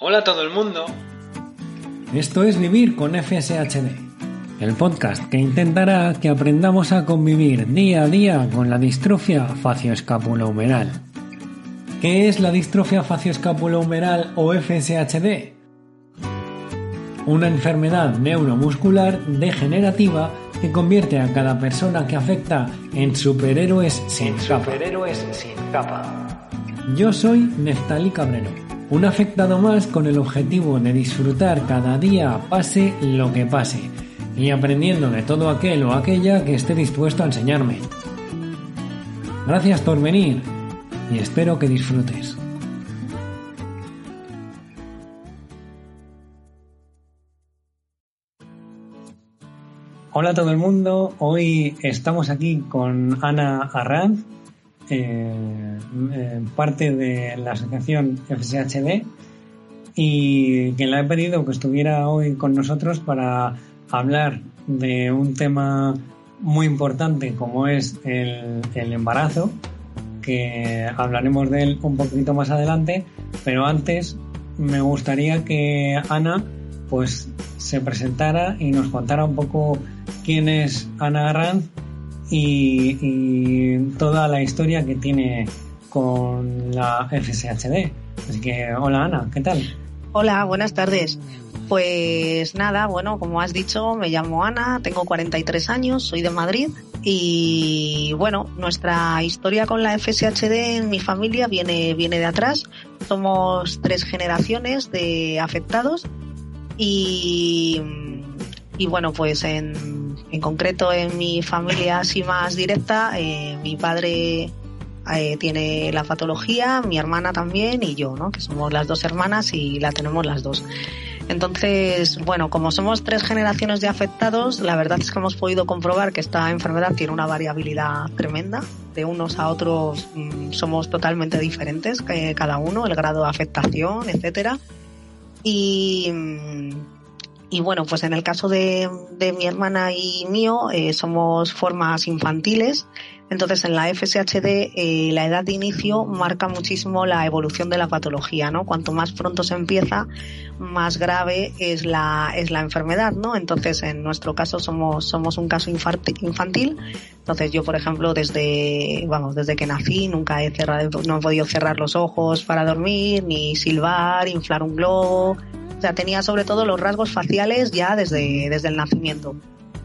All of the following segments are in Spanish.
Hola a todo el mundo. Esto es Vivir con FSHD, el podcast que intentará que aprendamos a convivir día a día con la distrofia facioescapulohumeral. ¿Qué es la distrofia facioescapulohumeral o FSHD? Una enfermedad neuromuscular degenerativa que convierte a cada persona que afecta en superhéroes sin capa. Superhéroes sin capa. Yo soy Neftali Cabrero, un afectado más con el objetivo de disfrutar cada día pase lo que pase y aprendiendo de todo aquel o aquella que esté dispuesto a enseñarme. Gracias por venir y espero que disfrutes. Hola a todo el mundo, hoy estamos aquí con Ana Arranz, eh, eh, parte de la asociación FSHD y que le he pedido que estuviera hoy con nosotros para hablar de un tema muy importante como es el, el embarazo, que hablaremos de él un poquito más adelante, pero antes me gustaría que Ana pues se presentara y nos contara un poco quién es Ana Arranz y, toda la historia que tiene con la FSHD. Así que, hola Ana, ¿qué tal? Hola, buenas tardes. Pues nada, bueno, como has dicho, me llamo Ana, tengo 43 años, soy de Madrid y bueno, nuestra historia con la FSHD en mi familia viene, viene de atrás. Somos tres generaciones de afectados y, y bueno, pues en, en concreto en mi familia así más directa, eh, mi padre eh, tiene la patología, mi hermana también y yo, ¿no? Que somos las dos hermanas y la tenemos las dos. Entonces, bueno, como somos tres generaciones de afectados, la verdad es que hemos podido comprobar que esta enfermedad tiene una variabilidad tremenda. De unos a otros mmm, somos totalmente diferentes, que cada uno, el grado de afectación, etcétera. Y, y bueno, pues en el caso de, de mi hermana y mío, eh, somos formas infantiles. Entonces, en la FSHD, eh, la edad de inicio marca muchísimo la evolución de la patología, ¿no? Cuanto más pronto se empieza, más grave es la, es la enfermedad, ¿no? Entonces, en nuestro caso somos, somos un caso infantil. Entonces, yo, por ejemplo, desde, vamos, desde que nací, nunca he cerrado, no he podido cerrar los ojos para dormir, ni silbar, inflar un globo. Sea, tenía sobre todo los rasgos faciales ya desde, desde el nacimiento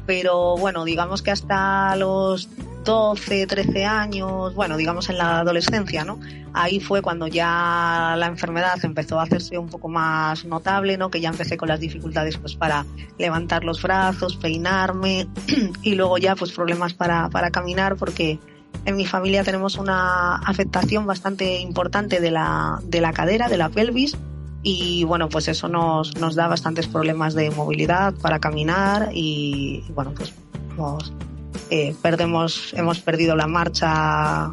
pero bueno, digamos que hasta los 12, 13 años, bueno, digamos en la adolescencia, ¿no? Ahí fue cuando ya la enfermedad empezó a hacerse un poco más notable, ¿no? Que ya empecé con las dificultades pues para levantar los brazos, peinarme y luego ya pues problemas para, para caminar porque en mi familia tenemos una afectación bastante importante de la, de la cadera, de la pelvis y bueno, pues eso nos, nos da bastantes problemas de movilidad para caminar y, bueno, pues nos, eh, perdemos, hemos perdido la marcha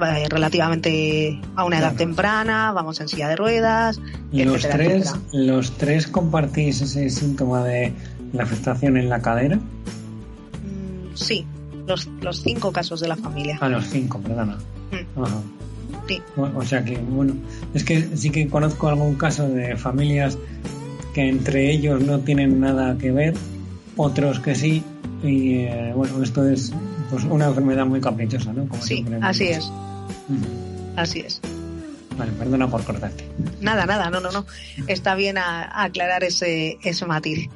eh, relativamente a una edad claro. temprana, vamos en silla de ruedas. ¿Y los tres, los tres compartís ese síntoma de la afectación en la cadera? Mm, sí, los, los cinco casos de la familia. Ah, los cinco, perdona. Mm. Ajá. Sí. O sea que, bueno, es que sí que conozco algún caso de familias que entre ellos no tienen nada que ver, otros que sí, y eh, bueno, esto es pues una enfermedad muy caprichosa, ¿no? Como sí, así es. Mm. Así es. Vale, perdona por cortarte. Nada, nada, no, no, no. Está bien a, a aclarar ese, ese matiz.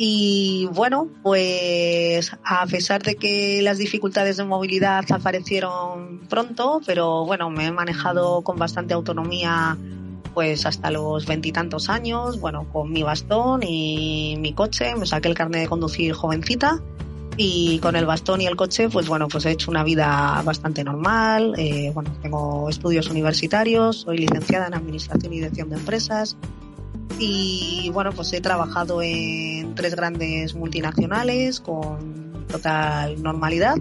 Y bueno, pues a pesar de que las dificultades de movilidad aparecieron pronto, pero bueno, me he manejado con bastante autonomía pues hasta los veintitantos años, bueno, con mi bastón y mi coche, me saqué el carnet de conducir jovencita y con el bastón y el coche, pues bueno, pues he hecho una vida bastante normal, eh, bueno, tengo estudios universitarios, soy licenciada en Administración y Dirección de Empresas, y bueno, pues he trabajado en tres grandes multinacionales con total normalidad.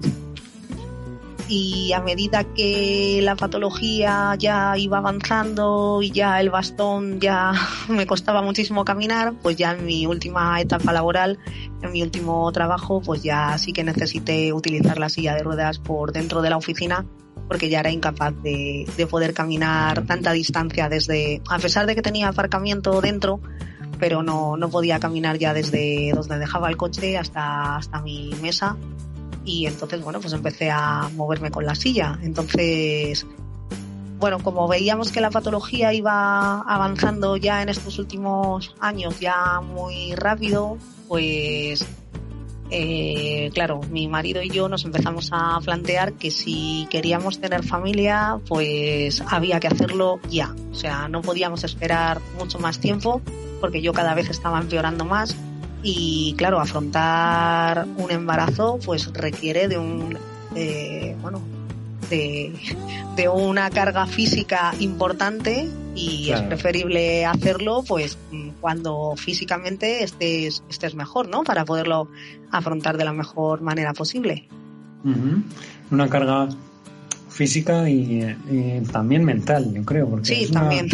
Y a medida que la patología ya iba avanzando y ya el bastón ya me costaba muchísimo caminar, pues ya en mi última etapa laboral, en mi último trabajo, pues ya sí que necesité utilizar la silla de ruedas por dentro de la oficina porque ya era incapaz de, de poder caminar tanta distancia desde, a pesar de que tenía aparcamiento dentro, pero no, no podía caminar ya desde donde dejaba el coche hasta, hasta mi mesa. Y entonces, bueno, pues empecé a moverme con la silla. Entonces, bueno, como veíamos que la patología iba avanzando ya en estos últimos años, ya muy rápido, pues eh, claro, mi marido y yo nos empezamos a plantear que si queríamos tener familia, pues había que hacerlo ya. O sea, no podíamos esperar mucho más tiempo porque yo cada vez estaba empeorando más y claro, afrontar un embarazo pues requiere de un, eh, bueno, de, de, una carga física importante y claro. es preferible hacerlo pues cuando físicamente estés, estés mejor, ¿no? Para poderlo afrontar de la mejor manera posible. Uh -huh. Una carga física y, y, también mental, yo creo, porque sí, es, también.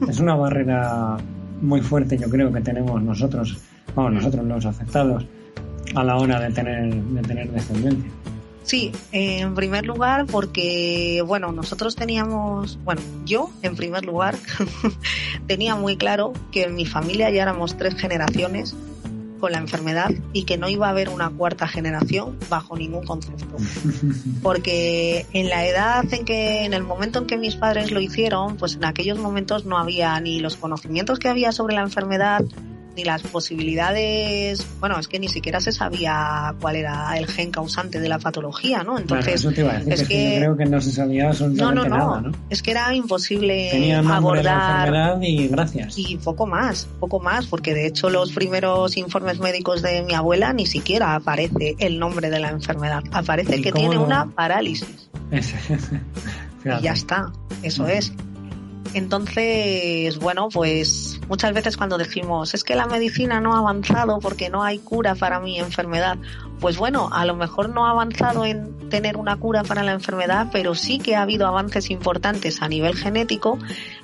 Una, es una barrera muy fuerte, yo creo, que tenemos nosotros, vamos, nosotros los afectados, a la hora de tener, de tener descendencia. Sí, en primer lugar porque, bueno, nosotros teníamos, bueno, yo en primer lugar tenía muy claro que en mi familia ya éramos tres generaciones con la enfermedad y que no iba a haber una cuarta generación bajo ningún concepto. Porque en la edad en que, en el momento en que mis padres lo hicieron, pues en aquellos momentos no había ni los conocimientos que había sobre la enfermedad, ni las posibilidades, bueno, es que ni siquiera se sabía cuál era el gen causante de la patología, ¿no? Entonces, claro, eso te iba a decir, es, es que, que, yo creo que no se sabía absolutamente no, no, no, nada, ¿no? Es que era imposible Tenía abordar la y gracias. Y poco más, poco más, porque de hecho los primeros informes médicos de mi abuela ni siquiera aparece el nombre de la enfermedad, aparece que tiene una parálisis. y ya está, eso es. Entonces, bueno, pues muchas veces cuando decimos es que la medicina no ha avanzado porque no hay cura para mi enfermedad, pues bueno, a lo mejor no ha avanzado en tener una cura para la enfermedad, pero sí que ha habido avances importantes a nivel genético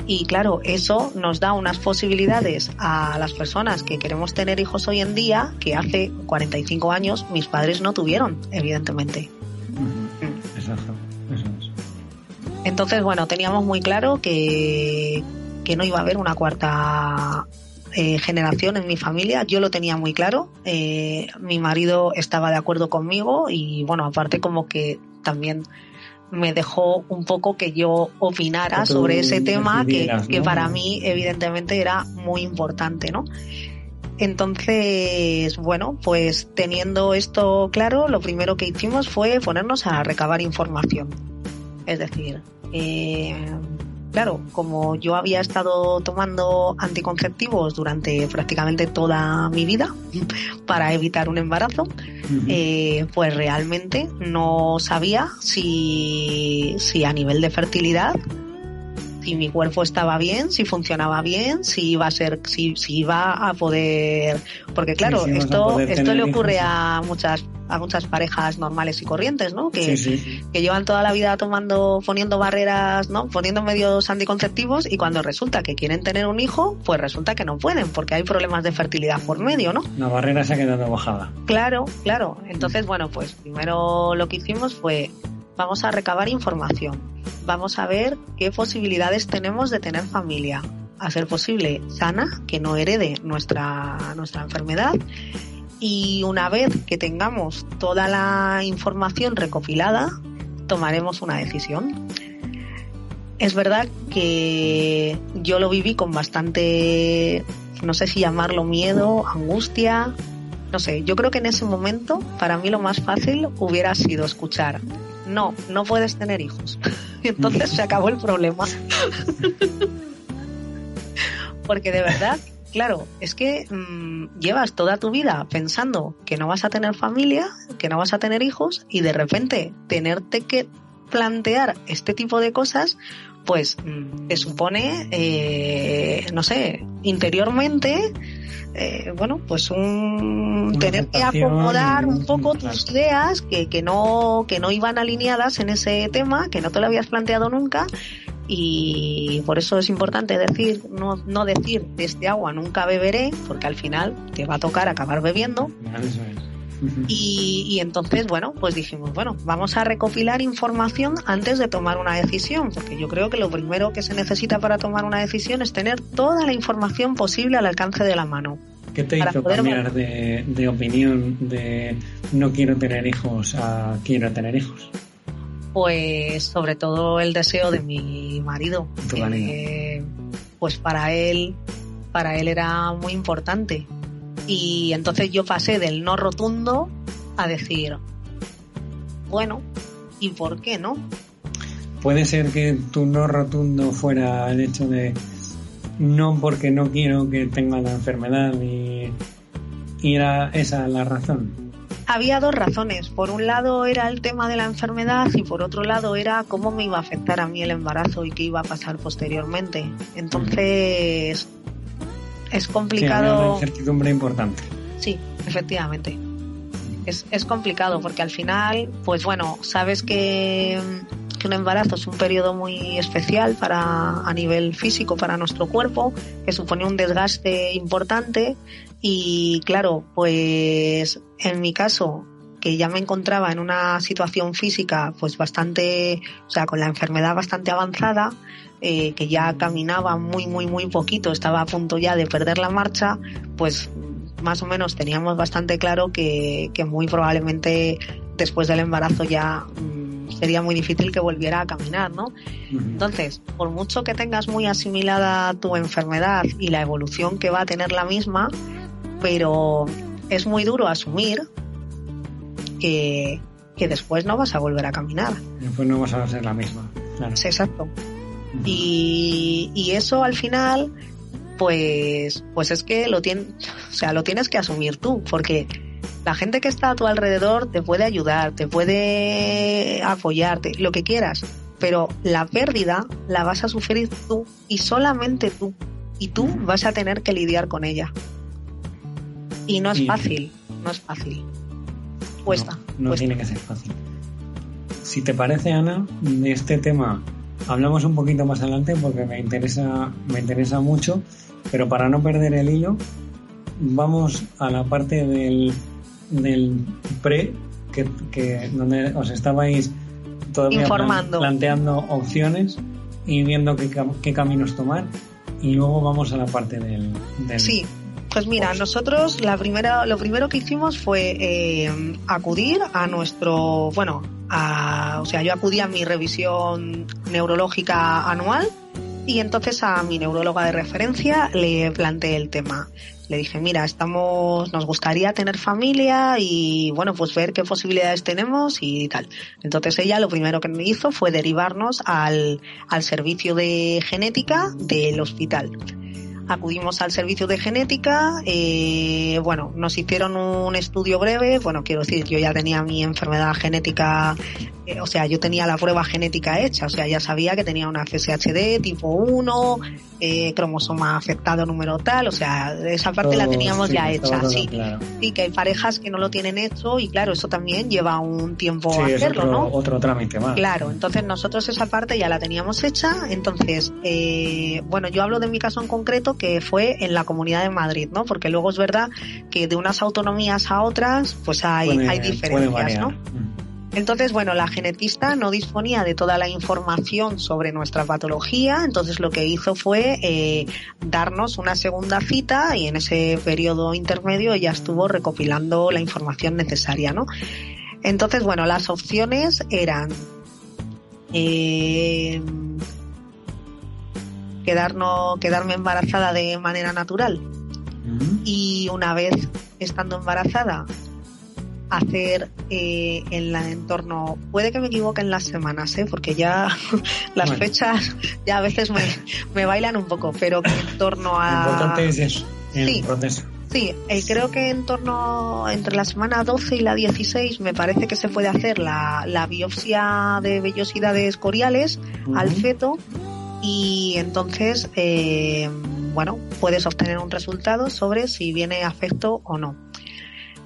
y claro, eso nos da unas posibilidades a las personas que queremos tener hijos hoy en día que hace 45 años mis padres no tuvieron, evidentemente. Exacto, eso es. Entonces, bueno, teníamos muy claro que, que no iba a haber una cuarta eh, generación en mi familia. Yo lo tenía muy claro. Eh, mi marido estaba de acuerdo conmigo y, bueno, aparte como que también me dejó un poco que yo opinara sobre ese tema que, para mí evidentemente era muy importante, ¿no? Entonces, bueno, pues teniendo esto claro, lo primero que hicimos fue ponernos a recabar información. Es decir, eh, claro, como yo había estado tomando anticonceptivos durante prácticamente toda mi vida para evitar un embarazo, uh -huh. eh, pues realmente no sabía si, si a nivel de fertilidad si mi cuerpo estaba bien, si funcionaba bien, si iba a ser, si, si iba a poder, porque claro, sí, sí, esto, esto le ocurre hijos. a muchas a muchas parejas normales y corrientes, ¿no? Que, sí, sí. que llevan toda la vida tomando, poniendo barreras, ¿no? Poniendo medios anticonceptivos y cuando resulta que quieren tener un hijo, pues resulta que no pueden porque hay problemas de fertilidad por medio, ¿no? La barrera se ha quedado bajada. Claro, claro. Entonces, bueno, pues primero lo que hicimos fue vamos a recabar información, vamos a ver qué posibilidades tenemos de tener familia, a ser posible sana, que no herede nuestra, nuestra enfermedad. Y una vez que tengamos toda la información recopilada, tomaremos una decisión. Es verdad que yo lo viví con bastante, no sé si llamarlo miedo, angustia, no sé, yo creo que en ese momento para mí lo más fácil hubiera sido escuchar, no, no puedes tener hijos. y entonces se acabó el problema. Porque de verdad claro, es que mmm, llevas toda tu vida pensando que no vas a tener familia, que no vas a tener hijos y de repente tenerte que plantear este tipo de cosas, pues te supone, eh, no sé, interiormente, eh, bueno, pues un Una tener que acomodar un poco tus ideas que, que no que no iban alineadas en ese tema, que no te lo habías planteado nunca. Y por eso es importante decir, no, no decir de este agua nunca beberé, porque al final te va a tocar acabar bebiendo. Y, y, entonces, bueno, pues dijimos, bueno, vamos a recopilar información antes de tomar una decisión, porque yo creo que lo primero que se necesita para tomar una decisión es tener toda la información posible al alcance de la mano. ¿Qué te hizo cambiar de, de, opinión de no quiero tener hijos a quiero tener hijos? Pues sobre todo el deseo de mi marido. Eh, pues para él, para él era muy importante. Y entonces yo pasé del no rotundo a decir, bueno, ¿y por qué no? Puede ser que tu no rotundo fuera el hecho de no porque no quiero que tenga la enfermedad y, y era esa la razón. Había dos razones. Por un lado era el tema de la enfermedad y por otro lado era cómo me iba a afectar a mí el embarazo y qué iba a pasar posteriormente. Entonces es complicado. Sí, una incertidumbre importante. Sí, efectivamente. Es, es complicado porque al final, pues bueno, sabes que que un embarazo es un periodo muy especial para a nivel físico para nuestro cuerpo, que supone un desgaste importante y claro, pues en mi caso que ya me encontraba en una situación física pues bastante, o sea, con la enfermedad bastante avanzada, eh, que ya caminaba muy, muy, muy poquito, estaba a punto ya de perder la marcha, pues más o menos teníamos bastante claro que, que muy probablemente después del embarazo ya sería muy difícil que volviera a caminar, ¿no? Entonces, por mucho que tengas muy asimilada tu enfermedad y la evolución que va a tener la misma, pero es muy duro asumir que, después no vas a volver a caminar. Después no vas a ser la misma. Claro. exacto. Y, y eso al final, pues, pues es que lo, tienes, o sea, lo tienes que asumir tú, porque la gente que está a tu alrededor te puede ayudar, te puede apoyarte, lo que quieras, pero la pérdida la vas a sufrir tú y solamente tú. Y tú vas a tener que lidiar con ella. Y no es fácil, no es fácil. Cuesta. No, tiene que ser fácil. Si te parece, Ana, este tema hablamos un poquito más adelante porque me interesa, me interesa mucho, pero para no perder el hilo, vamos a la parte del del pre, que, donde os estabais todavía planteando opciones y viendo qué, caminos tomar. Y luego vamos a la parte del... sí, pues mira, nosotros la primera, lo primero que hicimos fue eh, acudir a nuestro, bueno, a, o sea, yo acudí a mi revisión neurológica anual y entonces a mi neuróloga de referencia le planteé el tema le dije, mira, estamos, nos gustaría tener familia y bueno, pues ver qué posibilidades tenemos y tal. Entonces ella lo primero que me hizo fue derivarnos al, al servicio de genética del hospital acudimos al servicio de genética, eh, bueno, nos hicieron un estudio breve, bueno, quiero decir, yo ya tenía mi enfermedad genética, eh, o sea, yo tenía la prueba genética hecha, o sea, ya sabía que tenía una FSHD tipo 1, eh, cromosoma afectado número tal, o sea, esa parte la teníamos ya hecha, sí. Sí, que hay parejas que no lo tienen hecho y claro, eso también lleva un tiempo a hacerlo, otro, ¿no? Otro trámite más. Claro, entonces nosotros esa parte ya la teníamos hecha, entonces, eh, bueno, yo hablo de mi caso en concreto que fue en la Comunidad de Madrid, ¿no? Porque luego es verdad que de unas autonomías a otras, pues hay, hay diferencias, ¿no? Mm. Entonces, bueno, la genetista no disponía de toda la información sobre nuestra patología, entonces lo que hizo fue eh, darnos una segunda cita y en ese periodo intermedio ella estuvo recopilando la información necesaria, ¿no? Entonces, bueno, las opciones eran eh, quedarnos, quedarme embarazada de manera natural. Y una vez estando embarazada hacer eh, en el entorno, puede que me equivoque en las semanas, ¿eh? porque ya las fechas ya a veces me, me, bailan un poco, pero que en torno a... Lo importante es eso, el sí, proceso. Sí, eh, creo que en torno entre la semana 12 y la 16 me parece que se puede hacer la, la biopsia de vellosidades coriales al feto y entonces, eh, bueno, puedes obtener un resultado sobre si viene afecto o no.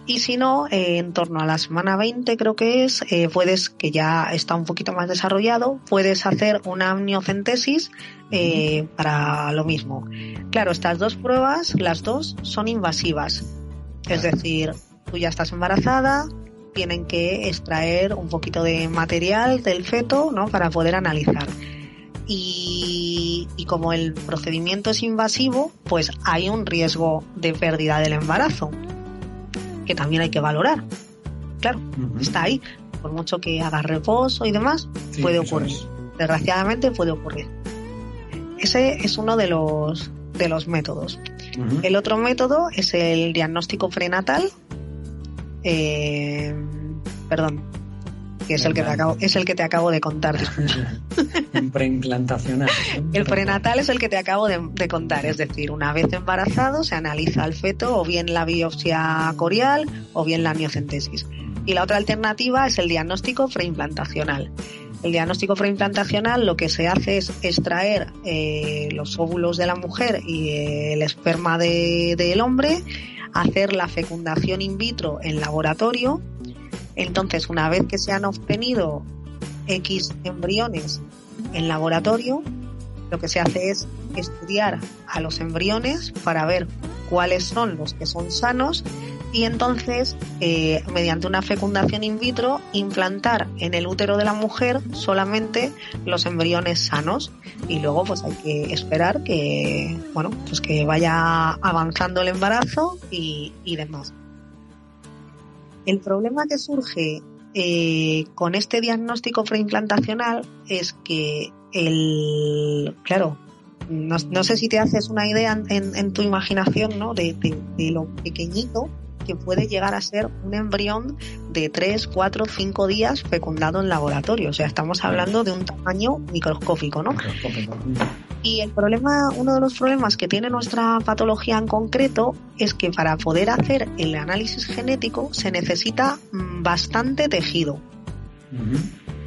Y si no, eh, en torno a la semana 20 creo que es, eh, puedes, que ya está un poquito más desarrollado, puedes hacer una amniocentesis eh, para lo mismo. Claro, estas dos pruebas, las dos, son invasivas. Es decir, tú ya estás embarazada, tienen que extraer un poquito de material del feto, ¿no? Para poder analizar. Y, y, como el procedimiento es invasivo, pues hay un riesgo de pérdida del embarazo, que también hay que valorar. Claro, está ahí. Por mucho que haga reposo y demás, puede ocurrir. Desgraciadamente puede ocurrir. Ese es uno de los, de los métodos. El otro método es el diagnóstico prenatal. Eh, perdón, que es el que te acabo, es el que te acabo de contar. preimplantacional. El prenatal es el que te acabo de, de, contar, es decir, una vez embarazado se analiza el feto o bien la biopsia corial o bien la miocentesis. Y la otra alternativa es el diagnóstico preimplantacional. El diagnóstico preimplantacional lo que se hace es extraer eh, los óvulos de la mujer y el esperma del de, hombre, hacer la fecundación in vitro en laboratorio. Entonces, una vez que se han obtenido X embriones en laboratorio, lo que se hace es estudiar a los embriones para ver cuáles son los que son sanos y entonces, eh, mediante una fecundación in vitro, implantar en el útero de la mujer solamente los embriones sanos y luego pues hay que esperar que, bueno, pues que vaya avanzando el embarazo y, y demás. El problema que surge eh, con este diagnóstico preimplantacional es que el, claro, no, no, sé si te haces una idea en, en tu imaginación, ¿no? De, lo pequeñito que puede llegar a ser un embrión de 3, 4, 5 días fecundado en laboratorio. O sea, estamos hablando de un tamaño microscópico, ¿no? Y el problema, uno de los problemas que tiene nuestra patología en concreto es que para poder hacer el análisis genético se necesita bastante tejido.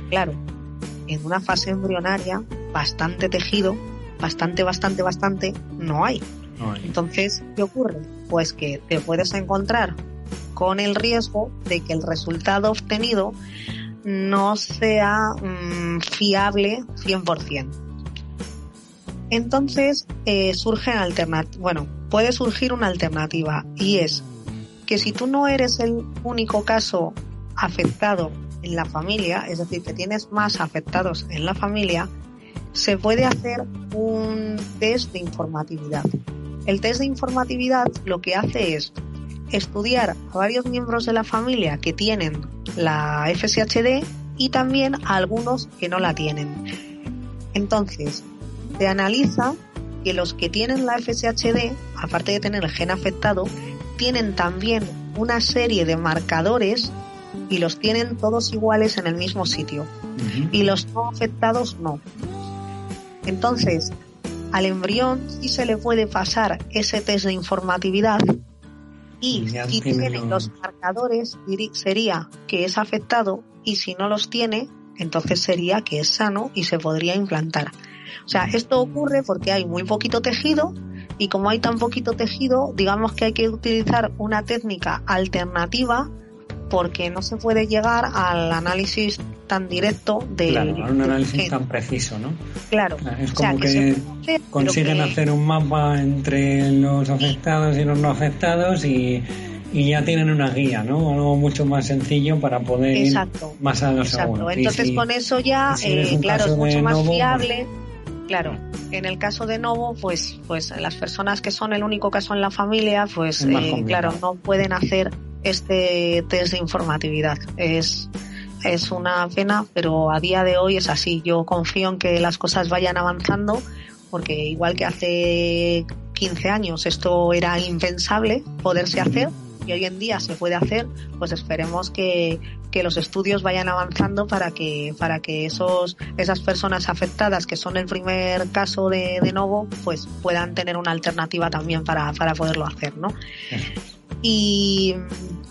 Claro, en una fase embrionaria, bastante tejido, bastante, bastante, bastante, no hay. Entonces, ¿qué ocurre? Pues que te puedes encontrar con el riesgo de que el resultado obtenido no sea mmm, fiable 100%. Entonces, eh, surge bueno, puede surgir una alternativa y es que si tú no eres el único caso afectado en la familia, es decir, que tienes más afectados en la familia, se puede hacer un test de informatividad. El test de informatividad lo que hace es estudiar a varios miembros de la familia que tienen la FSHD y también a algunos que no la tienen. Entonces, se analiza que los que tienen la FSHD, aparte de tener el gen afectado, tienen también una serie de marcadores y los tienen todos iguales en el mismo sitio. Uh -huh. Y los no afectados no. Entonces, al embrión sí se le puede pasar ese test de informatividad y si tiene los marcadores sería que es afectado y si no los tiene, entonces sería que es sano y se podría implantar. O sea, esto ocurre porque hay muy poquito tejido y como hay tan poquito tejido, digamos que hay que utilizar una técnica alternativa porque no se puede llegar al análisis tan directo de claro, a un análisis tan preciso, ¿no? Claro. Es como o sea, que, que hacer, consiguen que... hacer un mapa entre los afectados y los no afectados y, y ya tienen una guía, ¿no? Algo mucho más sencillo para poder exacto, ir más a lo exacto. seguro. Entonces si, con eso ya, si eh, claro, es mucho más Novo, fiable. Claro, en el caso de Novo, pues, pues las personas que son el único caso en la familia, pues, eh, claro, no pueden hacer este test de informatividad. Es, es una pena, pero a día de hoy es así. Yo confío en que las cosas vayan avanzando, porque igual que hace 15 años esto era impensable poderse hacer y hoy en día se puede hacer, pues esperemos que, que los estudios vayan avanzando para que, para que esos, esas personas afectadas que son el primer caso de, de Novo, pues puedan tener una alternativa también para, para poderlo hacer, ¿no? Y,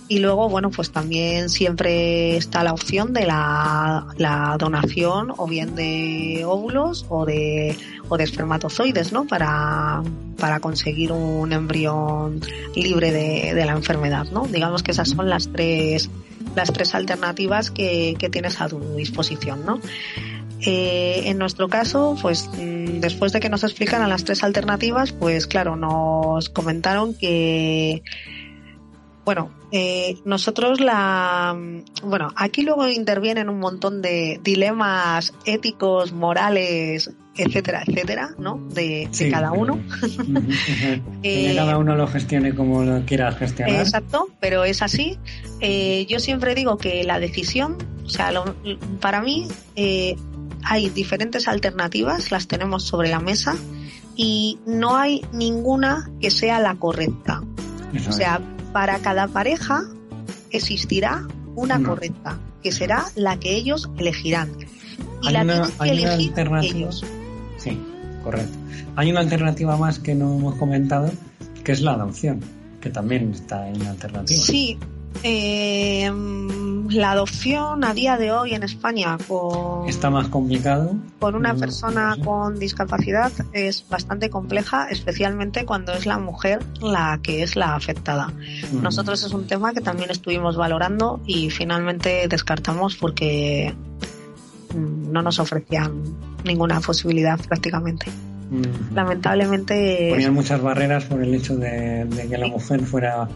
y luego, bueno, pues también siempre está la opción de la, donación o bien de óvulos o de, o de espermatozoides, ¿no? Para, para conseguir un embrión libre de, de la enfermedad, ¿no? Digamos que esas son las tres, las tres alternativas que, que tienes a tu disposición, ¿no? Eh, en nuestro caso, pues después de que nos explicaran las tres alternativas, pues claro, nos comentaron que Bueno, eh, nosotros la... Bueno, aquí luego intervienen un montón de dilemas éticos, morales, etcétera, etcétera, ¿no? De, de Sí, cada uno. Que Eh, cada uno lo gestione como lo quiera gestionar. Exacto, pero es así. Eh, yo siempre digo que la decisión, o sea, lo- para mí eh, hay diferentes alternativas, las tenemos sobre la mesa y no hay ninguna que sea la correcta. Eso O es. Para cada pareja existirá una No. correcta, que será la que ellos elegirán. Y Hay la una- que elegir alternativa. ellos. Sí, correcto. Hay una alternativa más que no hemos comentado, que es la adopción, que también está en la alternativa. Sí, eh, la adopción a día de hoy en España con, Está más complicado. con una persona sí. con discapacidad es bastante compleja, especialmente cuando es la mujer la que es la afectada. Nosotros es un tema que también estuvimos valorando y finalmente descartamos porque mm, no nos ofrecían ninguna posibilidad prácticamente. Lamentablemente, Ponían muchas barreras por el hecho de, de que la mujer fuera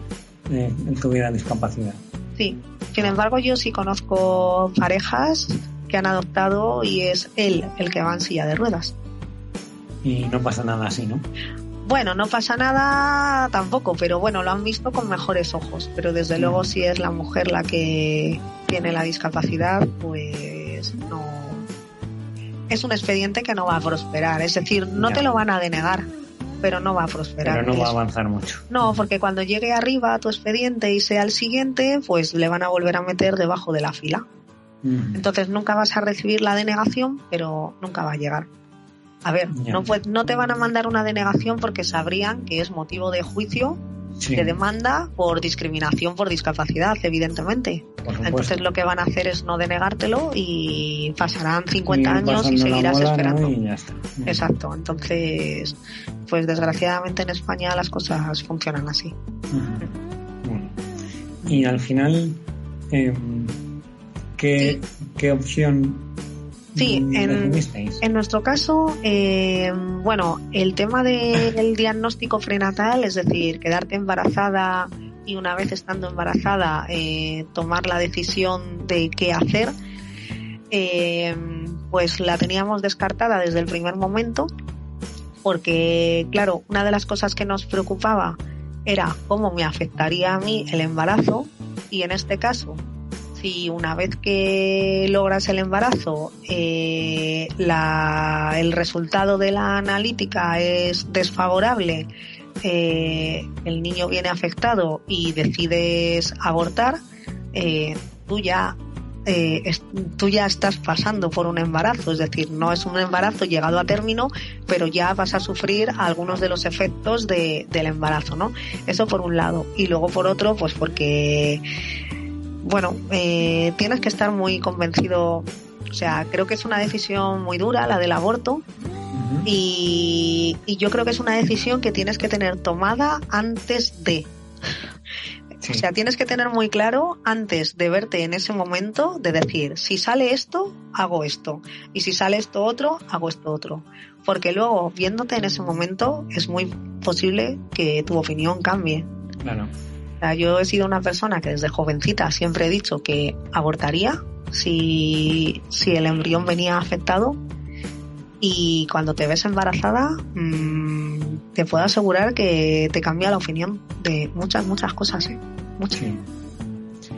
eh, discapacidad. sí. Sin embargo, yo sí conozco parejas que han adoptado y es él el que va en silla de ruedas. Y no pasa nada así, ¿no? Bueno, no pasa nada tampoco, pero bueno, lo han visto con mejores ojos. Pero desde Mm. luego, si es la mujer la que tiene la discapacidad, pues no. Es un expediente que no va a prosperar. Es decir, no Ya. te lo van a denegar, pero no va a prosperar. Pero no va a avanzar mucho. no, porque cuando llegue arriba tu expediente y sea el siguiente, pues le van a volver a meter debajo de la fila. Entonces nunca vas a recibir la denegación, pero nunca va a llegar. A ver, no, pue- no te van a mandar una denegación porque sabrían que es motivo de juicio, Sí, de demanda por discriminación por discapacidad, evidentemente. Entonces lo que van a hacer es no denegártelo y pasarán 50 Ir años y seguirás esperando. Y ya está. Ujú. Exacto, entonces, pues desgraciadamente en España las cosas funcionan así. Bueno. Y al final, em, ¿qué, ¿qué opción Sí, mm, en-? En nuestro caso, eh, bueno, el tema del diagnóstico prenatal, es decir, quedarte embarazada y una vez estando embarazada eh, tomar la decisión de qué hacer, eh, pues la teníamos descartada desde el primer momento, porque claro, una de las cosas que nos preocupaba era cómo me afectaría a mí el embarazo y en este caso si una vez que logras el embarazo eh, el resultado de la analítica es desfavorable, eh, el niño viene afectado y decides abortar, eh, tú ya tú ya estás pasando por un embarazo, es decir, no es un embarazo llegado a término, pero ya vas a sufrir algunos de los efectos de- del embarazo, ¿no? Eso por un lado. Y luego por otro, pues porque bueno, eh, tienes que estar muy convencido. O sea, creo que es una decisión muy dura la del aborto y, y yo creo que es una decisión que tienes que tener tomada antes de. Sí. O sea, tienes que tener muy claro antes de verte en ese momento de decir, si sale esto, hago esto. Y si sale esto otro, hago esto otro. Porque luego, viéndote en ese momento, es muy posible que tu opinión cambie. Claro. Sea, yo he sido una persona que desde jovencita siempre he dicho que abortaría si, si el embrión venía afectado y cuando te ves embarazada mm, te puedo asegurar que te cambia la opinión de muchas, muchas cosas, ¿eh? Muchas. Sí. Sí.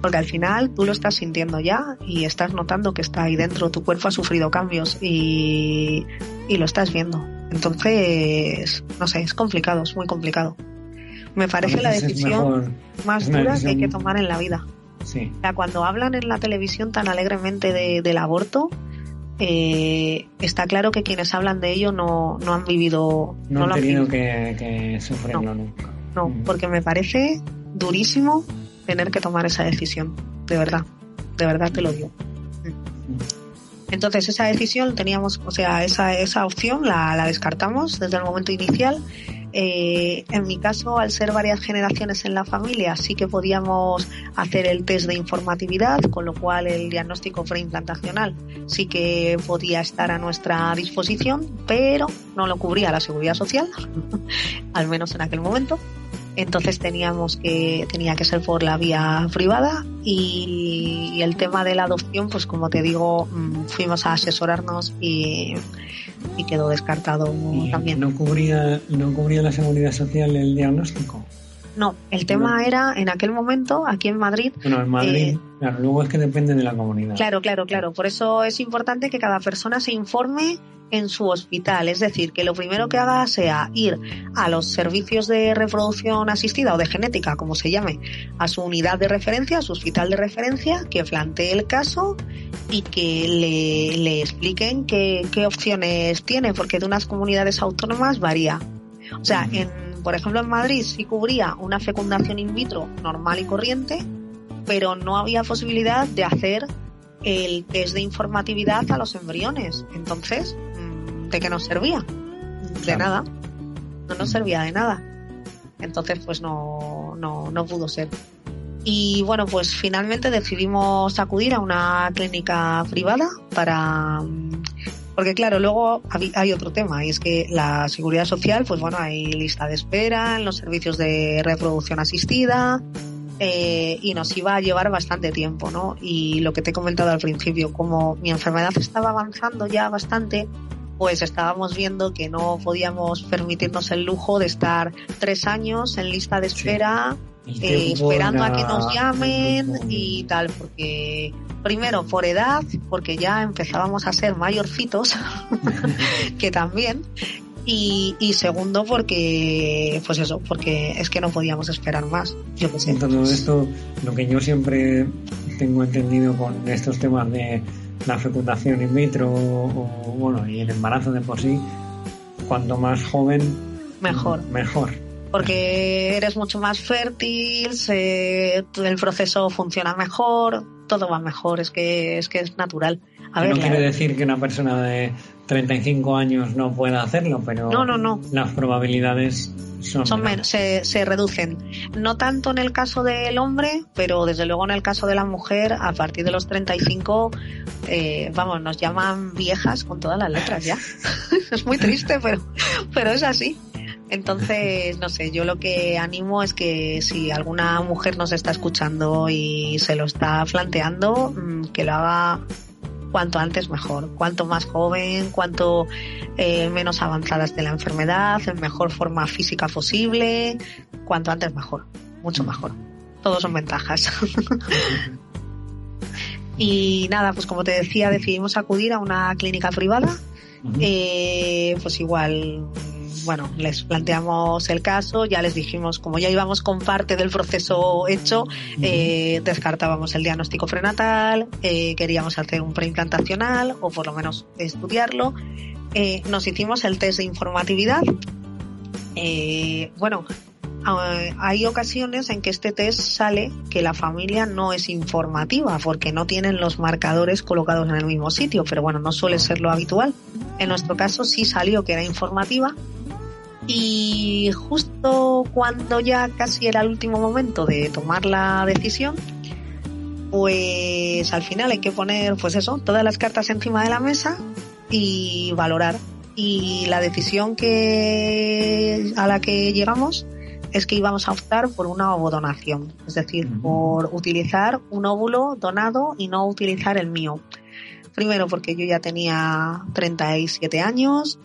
Porque al final tú lo estás sintiendo ya y estás notando que está ahí dentro, tu cuerpo ha sufrido cambios y, y lo estás viendo. Entonces, no sé, es complicado, es muy complicado. Me parece la decisión más dura que hay que tomar en la vida. Sí. O sea, cuando hablan en la televisión tan alegremente de- del aborto, eh, está claro que quienes hablan de ello no, no han vivido, No, no han lo han tenido vivido. que, que sufrirlo nunca. No, Mm. porque me parece durísimo tener que tomar esa decisión, de verdad, de verdad te lo digo. Entonces esa decisión teníamos, o sea, esa, esa opción la, la descartamos desde el momento inicial. Eh, en mi caso, al ser varias generaciones en la familia, sí que podíamos hacer el test de informatividad, con lo cual el diagnóstico preimplantacional sí que podía estar a nuestra disposición, pero no lo cubría la seguridad social, al menos en aquel momento. entonces teníamos que tenía que ser por la vía privada y, el tema de la adopción pues como te digo mm, fuimos a asesorarnos y, quedó descartado también no cubría no cubría la seguridad social el diagnóstico no, el tema era en aquel momento, aquí en Madrid. Bueno, en Madrid, eh, claro, luego es que depende de la comunidad. Claro, claro, claro. Por eso es importante que cada persona se informe en su hospital. Es decir, que lo primero que haga sea ir a los servicios de reproducción asistida o de genética, como se llame, a su unidad de referencia, a su hospital de referencia, que plantee el caso y que le, expliquen qué, qué opciones tiene, porque de unas comunidades autónomas varía. O sea, en por ejemplo, en Madrid sí cubría una fecundación in vitro normal y corriente, pero no había posibilidad de hacer el test de informatividad a los embriones. Entonces, ¿de qué nos servía? De nada. No nos servía de nada. Entonces, pues no, no, no pudo ser. Y bueno, pues finalmente decidimos acudir a una clínica privada para porque claro, luego hay otro tema, y es que la seguridad social, pues bueno, hay lista de espera en los servicios de reproducción asistida, eh, y nos iba a llevar bastante tiempo, ¿no? Y lo que te he comentado al principio, como mi enfermedad estaba avanzando ya bastante, pues estábamos viendo que no podíamos permitirnos el lujo de estar tres años en lista de espera, eh, esperando a que nos llamen y tal, porque primero por edad, porque ya empezábamos a ser mayorcitos, que también, y, y, segundo porque, pues eso, porque es que no podíamos esperar más. Yo que sé. Todo esto, lo que yo siempre tengo entendido con estos temas de la fecundación in vitro o, bueno, y el embarazo de por sí, cuanto más joven, mejor. Mejor porque eres mucho más fértil, el proceso funciona mejor, todo va mejor, es que es que es natural. no quiere decir que una persona de 35 años no pueda hacerlo, pero no, no, no. las probabilidades son, menos, se, se, reducen. No tanto en el caso del hombre, pero desde luego en el caso de la mujer, a partir de los 35, eh, vamos, nos llaman viejas con todas las letras ya. es muy triste, pero, pero es así. Entonces, no sé, yo lo que animo es que si alguna mujer nos está escuchando y se lo está planteando, mm, que lo haga cuanto antes mejor, cuanto más joven, cuanto eh, menos avanzada esté la enfermedad, en mejor forma física posible, cuanto antes mejor, mucho mejor. Todos son ventajas. y nada, pues como te decía, decidimos acudir a una clínica privada. eh, pues igual bueno, les planteamos el caso, ya les dijimos, como ya íbamos con parte del proceso hecho, eh, descartábamos el diagnóstico prenatal, eh, queríamos hacer un preimplantacional o por lo menos estudiarlo. Eh, nos hicimos el test de informatividad. bueno, hay ocasiones en que este test sale que la familia no es informativa porque no tienen los marcadores colocados en el mismo sitio, pero bueno, no suele ser lo habitual. En nuestro caso sí salió que era informativa y justo cuando ya casi era el último momento de tomar la decisión, pues al final hay que poner, pues eso, todas las cartas encima de la mesa y valorar. Y la decisión que a la que llegamos es que íbamos a optar por una ovodonación, es decir, por utilizar un óvulo donado y no utilizar el mío. Primero porque yo ya tenía 37 años,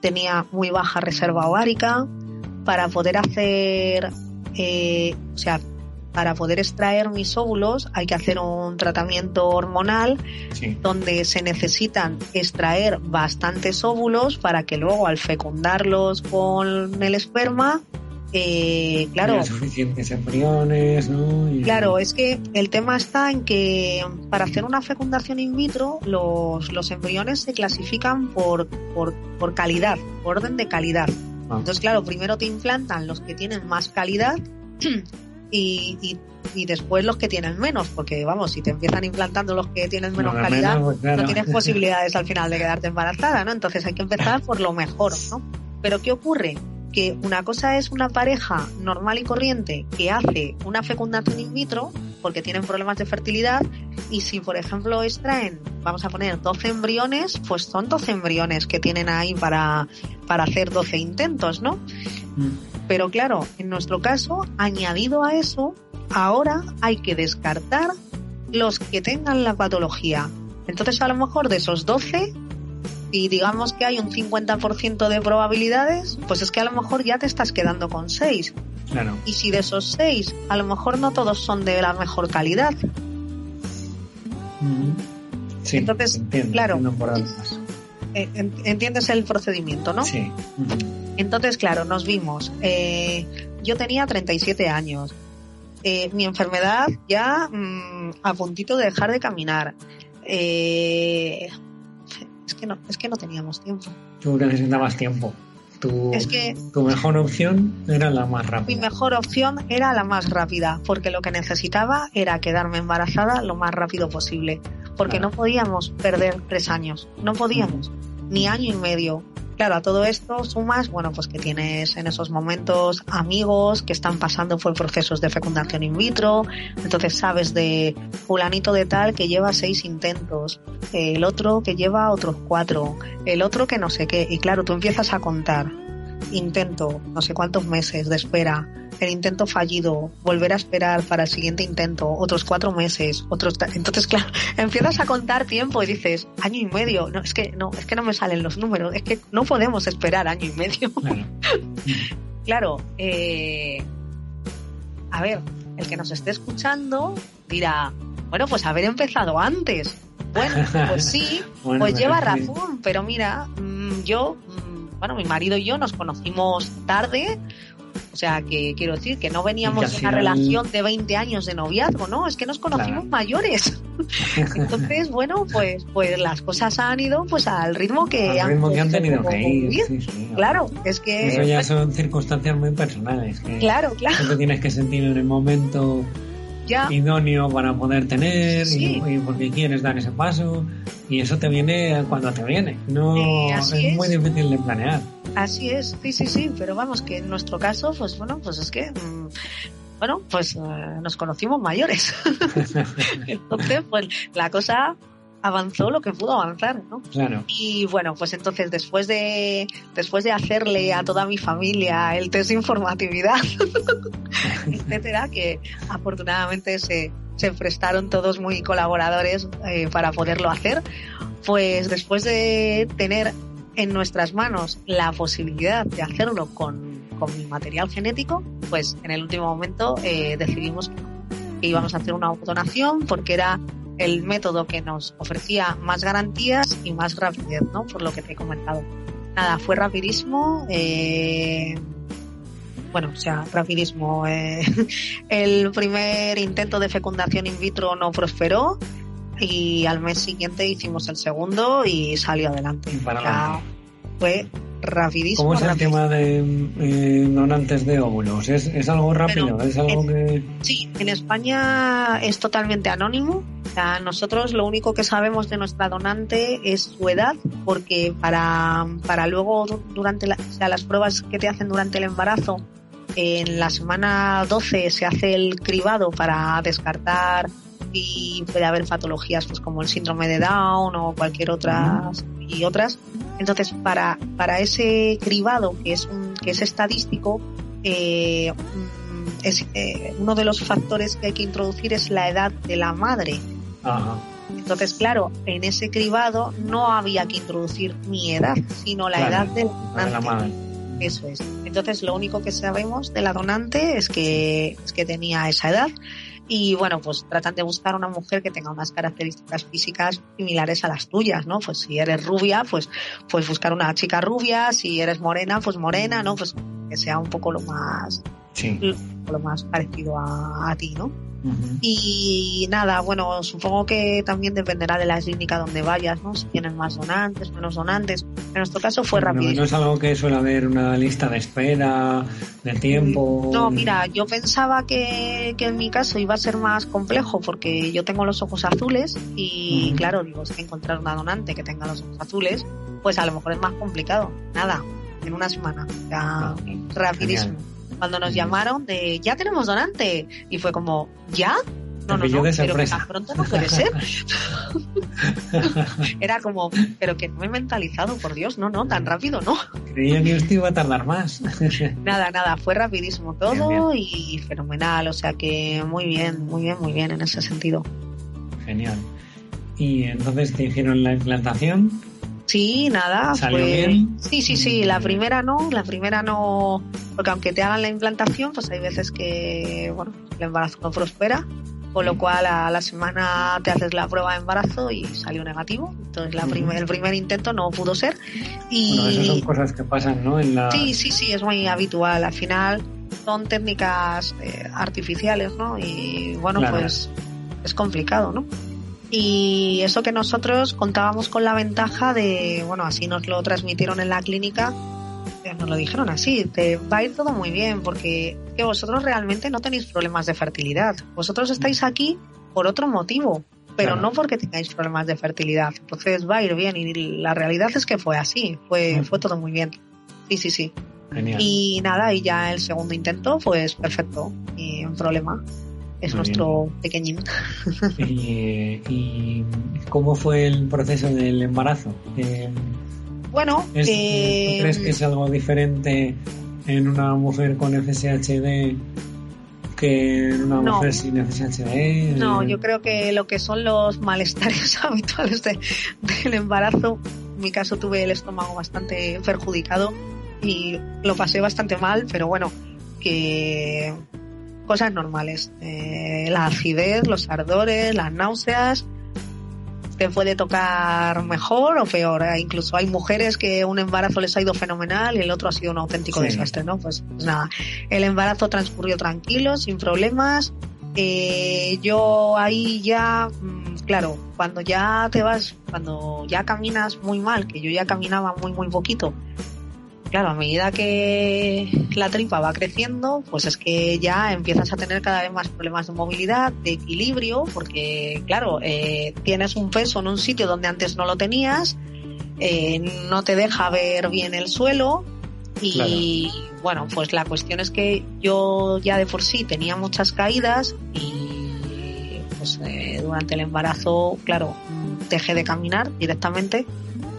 tenía muy baja reserva ovárica. Para poder hacer, eh, o sea, para poder extraer mis óvulos hay que hacer un tratamiento hormonal donde se necesitan extraer bastantes óvulos para que luego al fecundarlos con el esperma eh, claro. suficientes embriones, ¿no? Claro, es que el tema está en que para hacer una fecundación in vitro, los, los embriones se clasifican por, por, por calidad, por orden de calidad. Ah. Entonces, claro, primero te implantan los que tienen más calidad y, y, y, después los que tienen menos, porque vamos, si te empiezan implantando los que tienen menos calidad, pues no tienes posibilidades al final de quedarte embarazada, ¿no? Entonces hay que empezar por lo mejor, ¿no? Pero ¿qué ocurre? Que una cosa es una pareja normal y corriente que hace una fecundación in vitro porque tienen problemas de fertilidad y si por ejemplo extraen, vamos a poner 12 embriones, pues son 12 embriones que tienen ahí para, para hacer 12 intentos, ¿no? Mm. Pero claro, en nuestro caso, añadido a eso, ahora hay que descartar los que tengan la patología. Entonces, a lo mejor de esos 12, y digamos que hay un 50% de probabilidades, pues es que a lo mejor ya te estás quedando con 6. Claro. Y si de esos 6, a lo mejor no todos son de la mejor calidad. Sí, Entonces, entiendo, claro. entiendo. Eh, en- Entiendes el procedimiento, ¿no? Sí. Entonces, claro, nos vimos. Eh, yo tenía 37 años. Eh, mi enfermedad ya mm, a puntito de dejar de caminar. Eh, es que no, es que no teníamos tiempo. Tú necesitabas tiempo. Tu, Es que tu mejor opción era la más mi rápida. mejor opción era la más rápida, porque lo que necesitaba era quedarme embarazada lo más rápido posible, porque Claro. no podíamos perder tres años, no podíamos, ni año y medio. Claro, a todo esto sumas, bueno, pues que tienes en esos momentos amigos que están pasando por procesos de fecundación in vitro, entonces sabes de fulanito de tal que lleva seis intentos, el otro que lleva otros cuatro, el otro que no sé qué, y claro, tú empiezas a contar intento, no sé cuántos meses de espera, el intento fallido, volver a esperar para el siguiente intento, otros cuatro meses, otros entonces claro, empiezas a contar tiempo y dices año y medio, no es que no es que no me salen los números, es que no podemos esperar año y medio. Claro. claro, eh, a ver, el que nos esté escuchando dirá, bueno, pues haber empezado antes. Bueno, pues sí, Bueno, pues lleva razón, pero mira, mm, yo, mm, bueno, mi marido y yo nos conocimos tarde, o sea, que quiero decir que no veníamos de una relación de 20 años de noviazgo, ¿no? Es que nos conocimos Claro. mayores. Entonces, bueno, pues, pues las cosas han ido pues al ritmo que Al ritmo que han tenido que ir. vivir. sí, sí. Claro, es que... Eso ya son circunstancias muy personales. Que Claro, claro, tú te tienes que sentir en el momento ya. idóneo para poder tener Sí. y, y porque quieres dar ese paso y eso te viene cuando te viene no Eh, es. muy difícil de planear Así es, sí, sí, sí, pero vamos, que en nuestro caso, pues bueno, pues es que, mm, bueno, pues eh, nos conocimos mayores. Entonces, pues la cosa avanzó lo que pudo avanzar, ¿no? claro Y bueno, pues entonces después de después de hacerle a toda mi familia el test de informatividad, etcétera, que afortunadamente se, se prestaron todos muy colaboradores eh, para poderlo hacer, pues después de tener en nuestras manos la posibilidad de hacerlo con, con mi material genético, pues en el último momento eh, decidimos que íbamos a hacer una donación porque era el método que nos ofrecía más garantías y más rapidez, ¿no? Por lo que te he comentado. Nada, fue rapidísimo. Eh, bueno, o sea, rapidísimo. eh, el primer intento de fecundación in vitro no prosperó y al mes siguiente hicimos el segundo y salió adelante. Para. Fue rapidísimo. ¿cómo es el tema de eh, donantes de óvulos? ¿Es, es algo rápido? Pero, ¿es algo que...? Sí, en España es totalmente anónimo. O sea, nosotros lo único que sabemos de nuestra donante es su edad, porque para, para luego du- durante la- o sea, las pruebas que te hacen durante el embarazo, en la semana 12 se hace el cribado para descartar y puede haber patologías pues como el síndrome de Down o cualquier otra y otras. Entonces, para, para ese cribado que es un, que es estadístico, eh, mm, es, eh, uno de los factores que hay que introducir es la edad de la madre. Ajá. Entonces, claro, en ese cribado no había que introducir mi edad, sino la Claro, edad del de la donante. madre. Eso es. Entonces, lo único que sabemos de la donante es que, es que tenía esa edad. Y bueno, pues tratan de buscar una mujer que tenga unas características físicas similares a las tuyas, ¿no? Pues si eres rubia, pues, pues buscar una chica rubia, si eres morena, pues morena, ¿no? Pues que sea un poco lo más, Sí. lo más parecido a, a ti, ¿no? Y nada, bueno, supongo que también dependerá de la clínica donde vayas, ¿no? Si tienen más donantes, menos donantes. En nuestro caso fue rápido. no es algo que suele haber una lista de espera, de tiempo. No, mira, yo pensaba que, que en mi caso iba a ser más complejo porque yo tengo los ojos azules y claro, digo, es que encontrar una donante que tenga los ojos azules, pues a lo mejor es más complicado. Nada, en una semana, ya Ah, rapidísimo. genial. Cuando nos llamaron de, ya tenemos donante, y fue como, ¿ya? no, no, no, pero que tan pronto no puede ser. Era como, pero que no me he mentalizado, por Dios, no, no, tan rápido no. Creía que esto iba a tardar más. Nada, nada, fue rapidísimo todo Bien, y fenomenal, o sea que muy bien, muy bien, muy bien en ese sentido. Genial. Y entonces te hicieron la implantación. Sí, nada, ¿Salió fue... bien? Sí, sí, sí, la primera no, la primera no, porque aunque te hagan la implantación, pues hay veces que, bueno, el embarazo no prospera, con lo Mm. cual a la semana te haces la prueba de embarazo y salió negativo, entonces la primer- el primer intento no pudo ser y... Bueno, esas son cosas que pasan, ¿no? En la... Sí, sí, sí, es muy habitual. Al final son técnicas eh, artificiales, ¿no? Y bueno, Claro. pues es complicado, ¿no? Y eso que nosotros contábamos con la ventaja de, bueno, así nos lo transmitieron en la clínica, eh, nos lo dijeron así, te va a ir todo muy bien porque que vosotros realmente no tenéis problemas de fertilidad. Vosotros estáis aquí por otro motivo, pero Claro. no porque tengáis problemas de fertilidad. Entonces va a ir bien y la realidad es que fue así, fue, Ujú. fue todo muy bien. Sí, sí, sí. Genial. Y nada, y ya el segundo intento, pues perfecto, y un problema. Es Muy nuestro pequeñín. Y, y cómo fue el proceso del embarazo? Eh, Bueno, ¿es- eh, ¿Tú crees que es algo diferente en una mujer con FSHD que en una No. mujer sin FSHD? no, Eh, yo creo que lo que son los malestares habituales de- del embarazo, en mi caso tuve el estómago bastante perjudicado y lo pasé bastante mal, pero bueno, que cosas normales. Eh, la acidez, los ardores, las náuseas, te puede tocar mejor o peor. Eh, Incluso hay mujeres que un embarazo les ha ido fenomenal y el otro ha sido un auténtico Sí. desastre, ¿no? Pues, pues nada, el embarazo transcurrió tranquilo, sin problemas. Eh, yo ahí ya, mm, claro, cuando ya te vas, cuando ya caminas muy mal, que yo ya caminaba muy, muy poquito, claro, a medida que la tripa va creciendo, pues es que ya empiezas a tener cada vez más problemas de movilidad, de equilibrio, porque claro, eh, tienes un peso en un sitio donde antes no lo tenías, eh, no te deja ver bien el suelo y bueno, pues la cuestión es que yo ya de por sí tenía muchas caídas y pues eh, durante el embarazo, claro, dejé de caminar directamente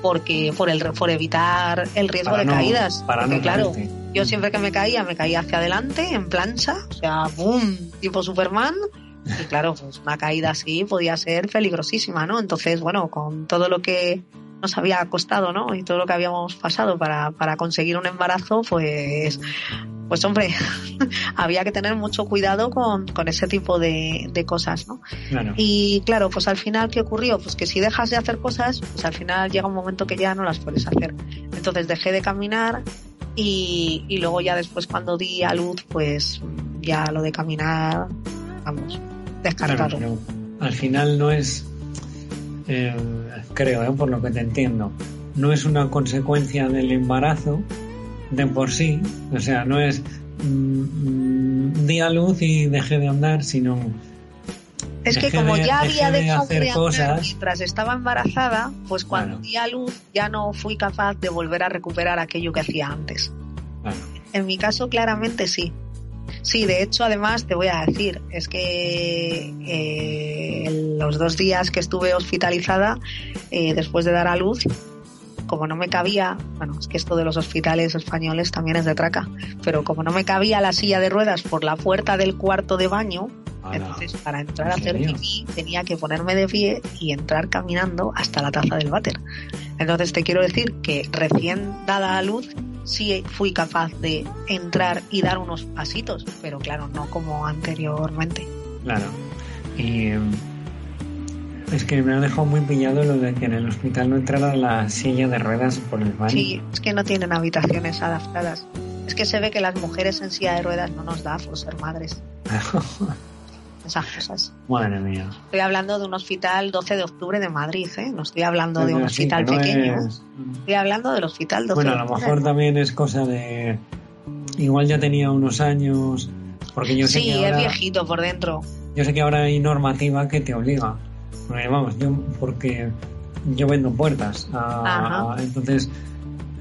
porque por el por evitar el riesgo para de no- caídas, Para porque no claro, caerte. yo siempre que me caía, me caía hacia adelante, en plancha, o sea, ¡boom! Tipo Superman. Y claro, pues una caída así podía ser peligrosísima, ¿no? Entonces, bueno, con todo lo que nos había costado, ¿no? Y todo lo que habíamos pasado para, para conseguir un embarazo, pues, pues hombre, había que tener mucho cuidado con, con ese tipo de, de cosas, ¿no? Claro. Y claro, pues al final, ¿qué ocurrió? Pues que si dejas de hacer cosas, pues al final llega un momento que ya no las puedes hacer. Entonces dejé de caminar y, y luego ya después cuando di a luz, pues ya lo de caminar, vamos, descartado. Claro, al final no es, eh, creo, eh, por lo que te entiendo, no es una consecuencia del embarazo de por sí, o sea, no es mm, mm, di a luz y dejé de andar, sino Es que como de- ya había de dejado hacer de andar cosas. mientras estaba embarazada, pues cuando Claro. di a luz ya no fui capaz de volver a recuperar aquello que hacía antes. claro, En mi caso, claramente sí. Sí, de hecho, además te voy a decir, es que eh, los dos días que estuve hospitalizada, eh, después de dar a luz, como no me cabía, bueno, es que esto de los hospitales españoles también es de traca, pero como no me cabía la silla de ruedas por la puerta del cuarto de baño, entonces para entrar a ¿En hacer pipí tenía que ponerme de pie y entrar caminando hasta la taza del váter. Entonces te quiero decir que recién dada a luz sí fui capaz de entrar y dar unos pasitos, pero claro, no como anteriormente. claro. Y es que me ha dejado muy pillado lo de que en el hospital no entrara la silla de ruedas por el baño. Sí, es que no tienen habitaciones adaptadas. Es que se ve que las mujeres en silla de ruedas no nos da por ser madres. Esas cosas. Madre mía. Estoy hablando de un hospital 12 de octubre de Madrid, ¿eh? No estoy hablando de un hospital no pequeño. es- Estoy hablando del hospital 12 Bueno, a lo mejor también es cosa de. Igual ya tenía unos años. Porque yo sé Sí, que es ahora, viejito por dentro. yo sé que ahora hay normativa que te obliga. Porque, vamos, yo porque yo vendo puertas. a- Ajá. a- entonces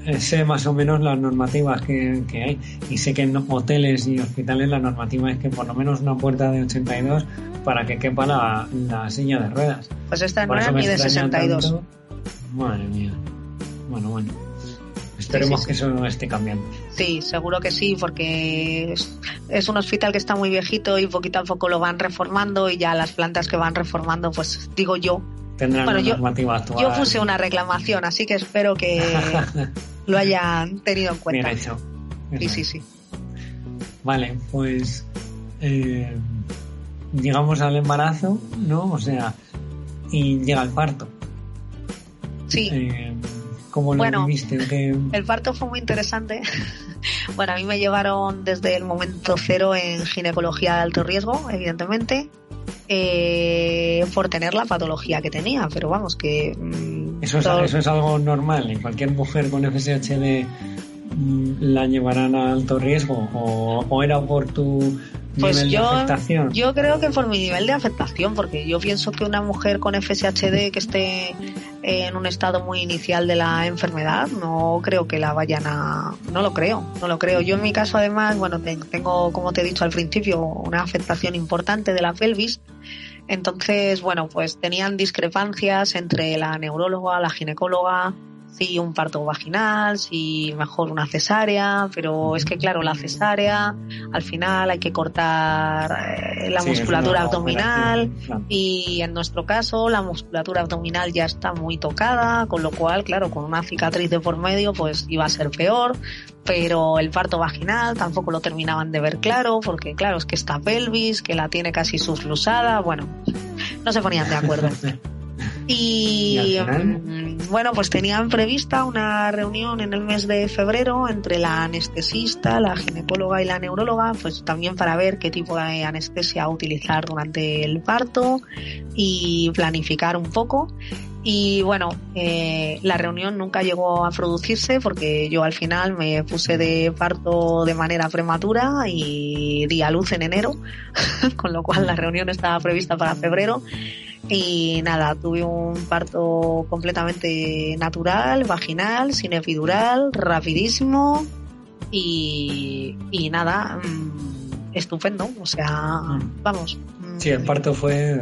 eh, sé más o menos las normativas que, que, hay y sé que en hoteles y hospitales la normativa es que por lo menos una puerta de 82 para que quepa la, la silla de ruedas. Pues esta no era ni de 62. Tanto. Madre mía. Bueno, bueno. Esperemos que eso esté cambiando. Sí, seguro que sí, porque es, un hospital que está muy viejito y poquito a poco lo van reformando y ya las plantas que van reformando, pues digo yo. Tendrán bueno, yo, yo puse una reclamación, así que espero que lo hayan tenido en cuenta. Bien hecho. sí, sí, sí. Vale, pues eh, llegamos al embarazo, ¿no? O sea, y llega el parto. Sí. Eh, ¿Cómo lo bueno, viviste? El parto fue muy interesante. bueno, a mí me llevaron desde el momento cero en ginecología de alto riesgo, evidentemente, eh, por tener la patología que tenía, pero vamos, que... Mm, eso, es, eso es algo normal, en cualquier mujer con FSHD mm, la llevarán a alto riesgo o, o era por tu pues yo, yo creo que por mi nivel de afectación, porque yo pienso que una mujer con FSHD que esté en un estado muy inicial de la enfermedad, no creo que la vayan a... No lo creo, no lo creo. Yo en mi caso además, bueno, tengo, como te he dicho al principio, una afectación importante de la pelvis. Entonces, bueno, pues tenían discrepancias entre la neuróloga, la ginecóloga, si un parto vaginal, si mejor una cesárea, pero es que claro, la cesárea, al final hay que cortar eh, la musculatura abdominal y en nuestro caso la musculatura abdominal ya está muy tocada, con lo cual, claro, con una cicatriz de por medio pues iba a ser peor, pero el parto vaginal tampoco lo terminaban de ver claro, porque claro, es que esta pelvis, que la tiene casi suslusada, bueno, no se ponían de acuerdo. Y, mm, bueno, pues tenían prevista una reunión en el mes de febrero entre la anestesista, la ginecóloga y la neuróloga, pues también para ver qué tipo de anestesia utilizar durante el parto y planificar un poco. Y bueno, eh, la reunión nunca llegó a producirse porque yo al final me puse de parto de manera prematura y di a luz en enero, con lo cual la reunión estaba prevista para febrero y nada, tuve un parto completamente natural, vaginal, sin epidural, rapidísimo y, y nada, mm, estupendo. O sea, mm. vamos. Sí, el parto fue.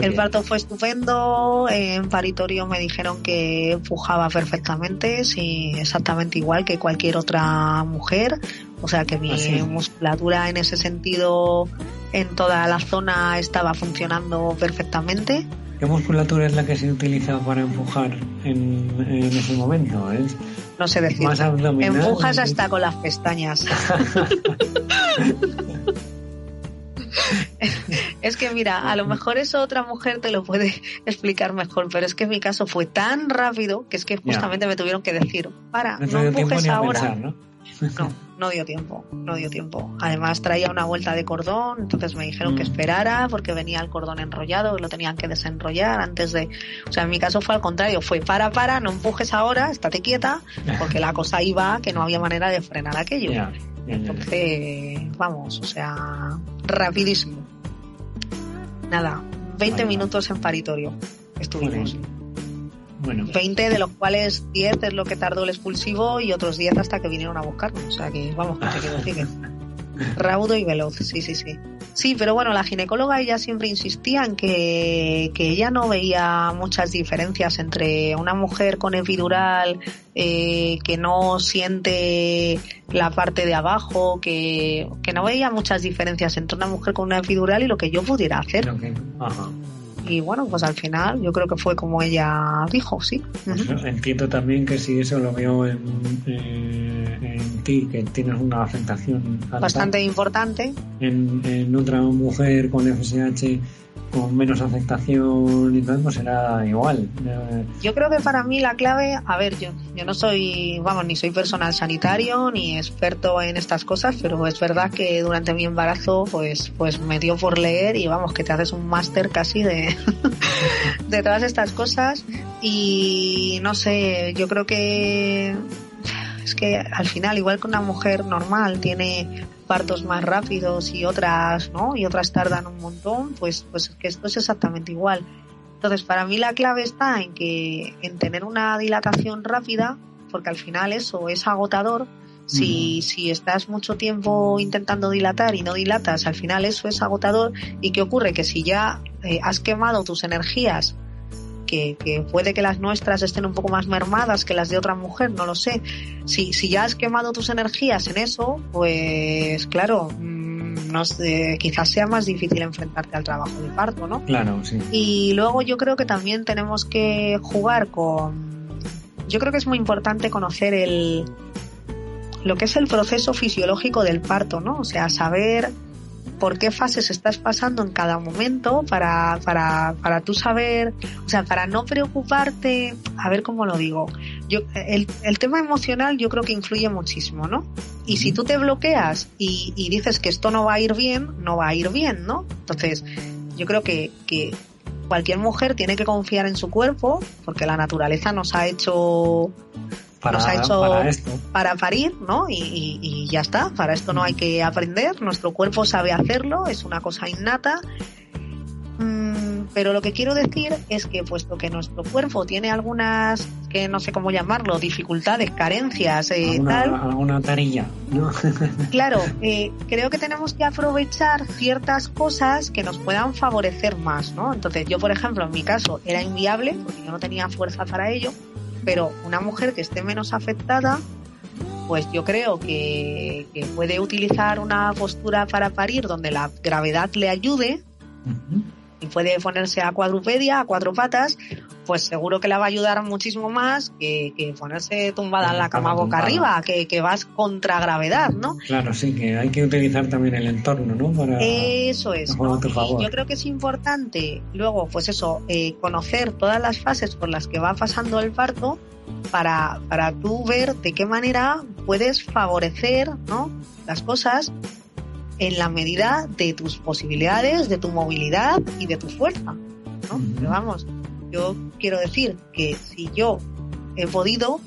el parto fue estupendo. En paritorio me dijeron que pujaba perfectamente, sí, exactamente igual que cualquier otra mujer. O sea que mi ah, musculatura en ese sentido en toda la zona estaba funcionando perfectamente. ¿Qué musculatura es la que se utiliza para empujar en, ese momento? No sé decir. Empujas hasta con las pestañas. es que mira, a lo mejor eso otra mujer te lo puede explicar mejor, pero es que en mi caso fue tan rápido que es que justamente me tuvieron que decir, para, no, empujes ahora. ¿no? no, dio tiempo, no dio tiempo. Además traía una vuelta de cordón, entonces me dijeron que mm. esperara porque venía el cordón enrollado y lo tenían que desenrollar antes de... O sea, en mi caso fue al contrario, fue para, para, no empujes ahora, estate quieta, porque la cosa iba que no había manera de frenar aquello. Entonces, vamos, o sea, rapidísimo. Nada, 20 minutos en paritorio estuvimos. Bueno. 20 de los cuales 10 es lo que tardó el expulsivo y otros 10 hasta que vinieron a buscarnos. O sea que vamos, que te quiero Raudo y veloz, sí, sí, sí. Sí, pero bueno, la ginecóloga ella siempre insistía en que, que ella no veía muchas diferencias entre una mujer con epidural eh, que no siente la parte de abajo, que, que no veía muchas diferencias entre una mujer con una epidural y lo que yo pudiera hacer. Ajá y bueno, pues al final yo creo que fue como ella dijo, sí. Pues entiendo también que si eso lo veo en, eh, en ti, que tienes una afectación bastante importante. En, en otra mujer con FSH con menos aceptación y todo, pues será igual. Yo creo que para mí la clave, a ver, yo, yo no soy, vamos, ni soy personal sanitario ni experto en estas cosas, pero es verdad que durante mi embarazo, pues, pues me dio por leer y vamos, que te haces un máster casi de, de todas estas cosas y no sé, yo creo que es que al final, igual que una mujer normal tiene partos más rápidos y otras, ¿no? Y otras tardan un montón, pues, pues que esto es exactamente igual. Entonces, para mí la clave está en que, en tener una dilatación rápida, porque al final eso es agotador. Si, si estás mucho tiempo intentando dilatar y no dilatas, al final eso es agotador. ¿Y qué ocurre? Que si ya eh, has quemado tus energías que, puede que las nuestras estén un poco más mermadas que las de otra mujer, no lo sé. Si, si ya has quemado tus energías en eso, pues claro, mm, no sé, quizás sea más difícil enfrentarte al trabajo de parto, ¿no? Claro, sí. Y luego yo creo que también tenemos que jugar con... Yo creo que es muy importante conocer el lo que es el proceso fisiológico del parto, ¿no? O sea, saber por qué fases estás pasando en cada momento para, para, para tú saber, o sea, para no preocuparte, a ver cómo lo digo. Yo, el, el tema emocional yo creo que influye muchísimo, ¿no? Y si tú te bloqueas y, y dices que esto no va a ir bien, no va a ir bien, ¿no? Entonces, yo creo que, que cualquier mujer tiene que confiar en su cuerpo, porque la naturaleza nos ha hecho Para, nos ha hecho para esto. para parir, ¿no? Y, y- y ya está, para esto no hay que aprender, nuestro cuerpo sabe hacerlo, es una cosa innata. Mm, pero lo que quiero decir es que puesto que nuestro cuerpo tiene algunas, que no sé cómo llamarlo, dificultades, carencias, eh, alguna, tal, alguna tarilla, ¿no? Claro, eh, creo que tenemos que aprovechar ciertas cosas que nos puedan favorecer más, ¿no? Entonces, yo, por ejemplo, en mi caso era inviable porque yo no tenía fuerza para ello, pero una mujer que esté menos afectada, pues yo creo que, que puede utilizar una postura para parir donde la gravedad le ayude y puede ponerse a cuadrupedia, a cuatro patas, pues seguro que le va a ayudar muchísimo más que, que ponerse tumbada en la cama boca Tumbada. arriba, que, que vas contra gravedad, ¿no? Claro, sí, que hay que utilizar también el entorno, ¿no? Para... Eso es. Y favor. yo creo que es importante luego, pues eso, eh, conocer todas las fases por las que va pasando el parto para, para tú ver de qué manera puedes favorecer ¿no? las cosas en la medida de tus posibilidades, de tu movilidad y de tu fuerza. ¿no? Pero vamos, yo quiero decir que si yo he podido,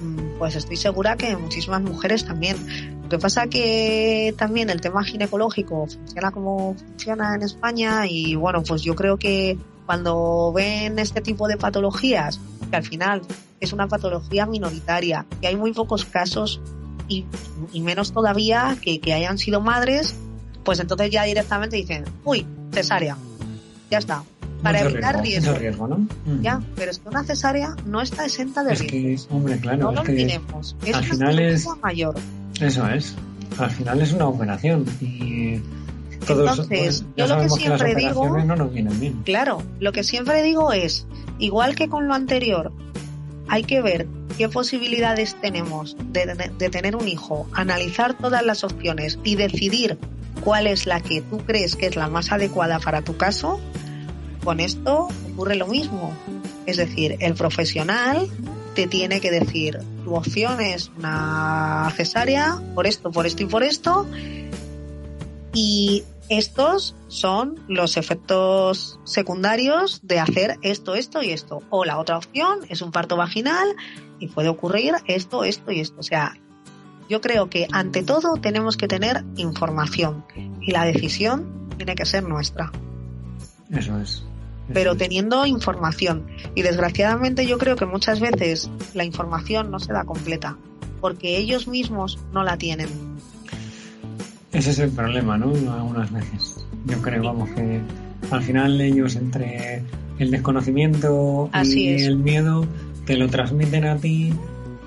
mm, pues estoy segura que muchísimas mujeres también. Lo que pasa que también el tema ginecológico funciona como funciona en España y bueno, pues yo creo que cuando ven este tipo de patologías, que al final es una patología minoritaria, que hay muy pocos casos y, menos todavía que hayan sido madres, pues entonces ya directamente dicen, uy, cesárea, ya está, para Mucho evitar riesgo, mucho riesgo. ¿no? Mm. Ya, pero es que una cesárea no está exenta de Es riesgo. que, hombre, claro, no lo es que olvidemos. Es al final es- cirugía mayor. eso es. Al final es una operación y todos Entonces, yo lo que que, siempre digo- operaciones no nos vienen bien. Claro, lo que siempre digo es, igual que con lo anterior, hay que ver qué posibilidades tenemos de- de tener un hijo, analizar todas las opciones y decidir cuál es la que tú crees que es la más adecuada para tu caso. Con esto ocurre lo mismo. Es decir, el profesional te tiene que decir, tu opción es una cesárea, por esto, por esto y por esto, y estos son los efectos secundarios de hacer esto, esto y esto. O la otra opción es un parto vaginal y puede ocurrir esto, esto y esto. O sea, yo creo que ante todo tenemos que tener información y la decisión tiene que ser nuestra, Eso es. Pero teniendo información. Y desgraciadamente yo creo que muchas veces la información no se da completa porque ellos mismos no la tienen. Ese es el problema, ¿no? Algunas veces. Yo creo, vamos, que al final ellos entre el desconocimiento Así y es. el miedo te lo transmiten a ti,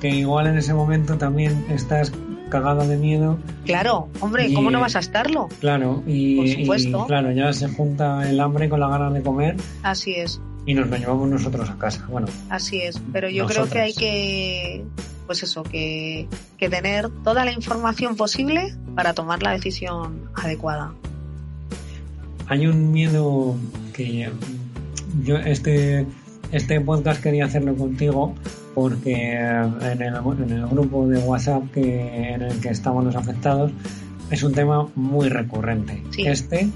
que igual en ese momento también estás cagado de miedo, Claro, hombre, Y- ¿cómo no vas a estarlo? claro, y, Por supuesto. y, claro, ya se junta el hambre con la ganas de comer Así es. y nos lo llevamos nosotros a casa. Bueno, Así es, pero yo creo que hay que, pues eso, que, que tener toda la información posible para tomar la decisión adecuada. hay un miedo que yo este este podcast quería hacerlo contigo porque eh, en el, en el grupo de WhatsApp que en el que estamos los afectados es un tema muy recurrente Sí. este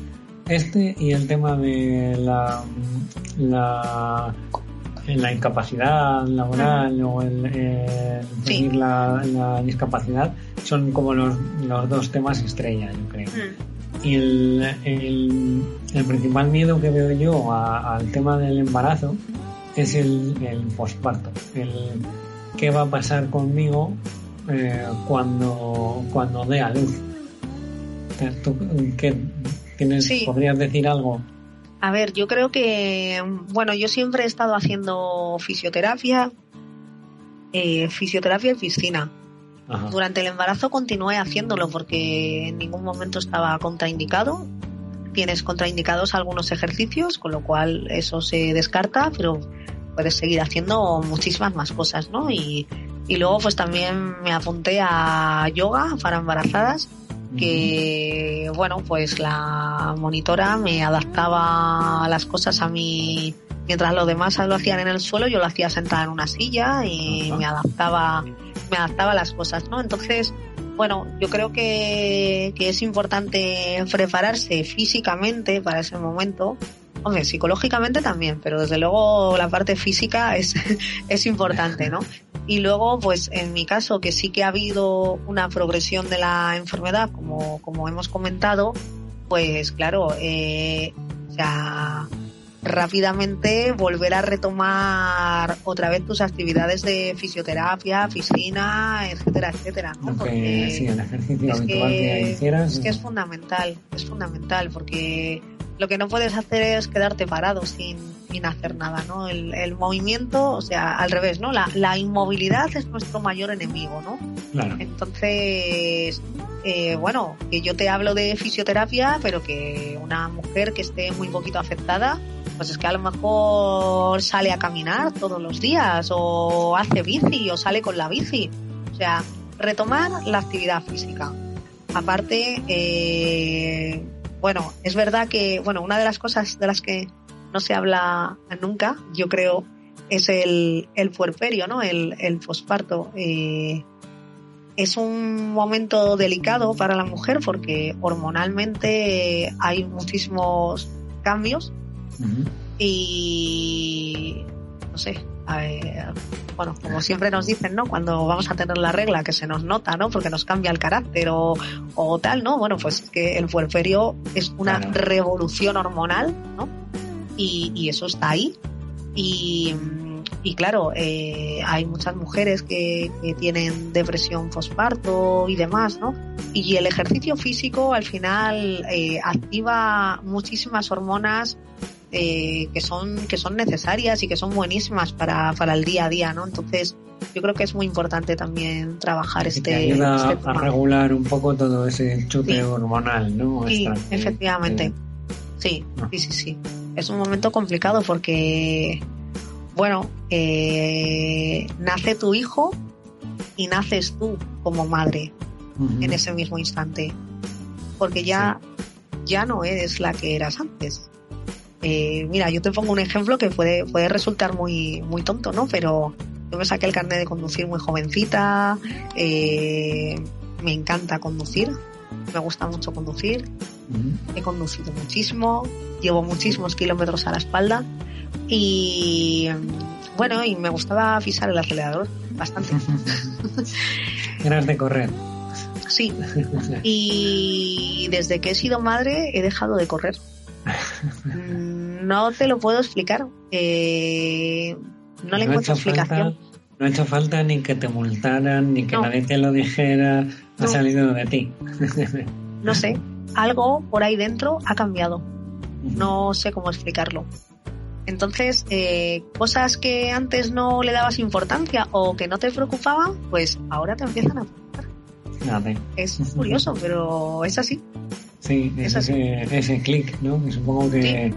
este y el tema de la la la incapacidad laboral o el, el Sí. la, la discapacidad son como los, los dos temas estrella yo creo y el, el, el principal miedo que veo yo al tema del embarazo es el, el posparto. El, qué va a pasar conmigo eh, cuando, cuando dé a luz. ¿Tú, qué, tienes, Sí. ¿Podrías decir algo? A ver, yo creo que, bueno, yo siempre he estado haciendo fisioterapia, eh, fisioterapia y piscina. Ajá. Durante el embarazo continué haciéndolo porque en ningún momento estaba contraindicado. Tienes contraindicados algunos ejercicios, con lo cual eso se descarta, pero puedes seguir haciendo muchísimas más cosas, ¿no? Y, y luego pues también me apunté a yoga para embarazadas, que bueno, pues la monitora me adaptaba las cosas a mí mientras los demás lo hacían en el suelo, yo lo hacía sentada en una silla y me adaptaba, me adaptaba a las cosas, ¿no? Entonces, bueno, yo creo que, que es importante prepararse físicamente para ese momento. Hombre, psicológicamente también, pero desde luego la parte física es, es importante, ¿no? Y luego, pues en mi caso, que sí que ha habido una progresión de la enfermedad, como, como hemos comentado, pues claro, eh, o sea, rápidamente volver a retomar otra vez tus actividades de fisioterapia, piscina, etcétera, etcétera, ¿no? Lo que, sí, el ejercicio es habitual que, que, hicieras. es que es fundamental, es fundamental, porque lo que no puedes hacer es quedarte parado sin, sin hacer nada, ¿no? El, el movimiento, o sea, al revés, ¿no? La, la inmovilidad es nuestro mayor enemigo, ¿no? Claro. Entonces, eh, bueno, que yo te hablo de fisioterapia, pero que una mujer que esté muy poquito afectada, pues es que a lo mejor sale a caminar todos los días o hace bici o sale con la bici. O sea, retomar la actividad física. Aparte, eh, bueno, es verdad que, bueno, una de las cosas de las que no se habla nunca, yo creo, es el, el puerperio, ¿no? El, el posparto. Eh, es un momento delicado para la mujer porque hormonalmente hay muchísimos cambios Y no sé, a ver, bueno, como siempre nos dicen, ¿no? Cuando vamos a tener la regla que se nos nota, ¿no? Porque nos cambia el carácter o, o tal, ¿no? Bueno, pues es que el puerperio es una Claro. revolución hormonal, ¿no? Y, y eso está ahí. Y, y claro, eh, hay muchas mujeres que, que tienen depresión postparto y demás, ¿no? Y el ejercicio físico al final eh, activa muchísimas hormonas eh, que son que son necesarias y que son buenísimas para, para el día a día, ¿no? Entonces yo creo que es muy importante también trabajar Y este, ayuda este a regular un poco todo ese chute Sí. hormonal, ¿no? Sí, que- efectivamente. Sí, Ah. sí, sí, sí. Es un momento complicado porque, bueno, eh, nace tu hijo y naces tú como madre en ese mismo instante. Porque ya, ya no eres la que eras antes. Eh, mira, yo te pongo un ejemplo que puede, puede resultar muy, muy tonto, ¿no? Pero yo me saqué el carnet de conducir muy jovencita, eh, me encanta conducir, me gusta mucho conducir, he conducido muchísimo, llevo muchísimos kilómetros a la espalda y bueno, y me gustaba pisar el acelerador bastante. Eras de correr. Sí, y desde que he sido madre he dejado de correr. Mm, No te lo puedo explicar. Eh, no le ha encuentro explicación. falta- no ha hecho falta ni que te multaran, ni que No. nadie te lo dijera. Ha No. salido de ti. No sé, algo por ahí dentro ha cambiado. no sé cómo explicarlo. Entonces, eh, cosas que antes no le dabas importancia o que no te preocupaban, pues ahora te empiezan a preocupar. Es curioso, pero es así. Sí, Es es así. ese, ese clic, ¿no? Que supongo que,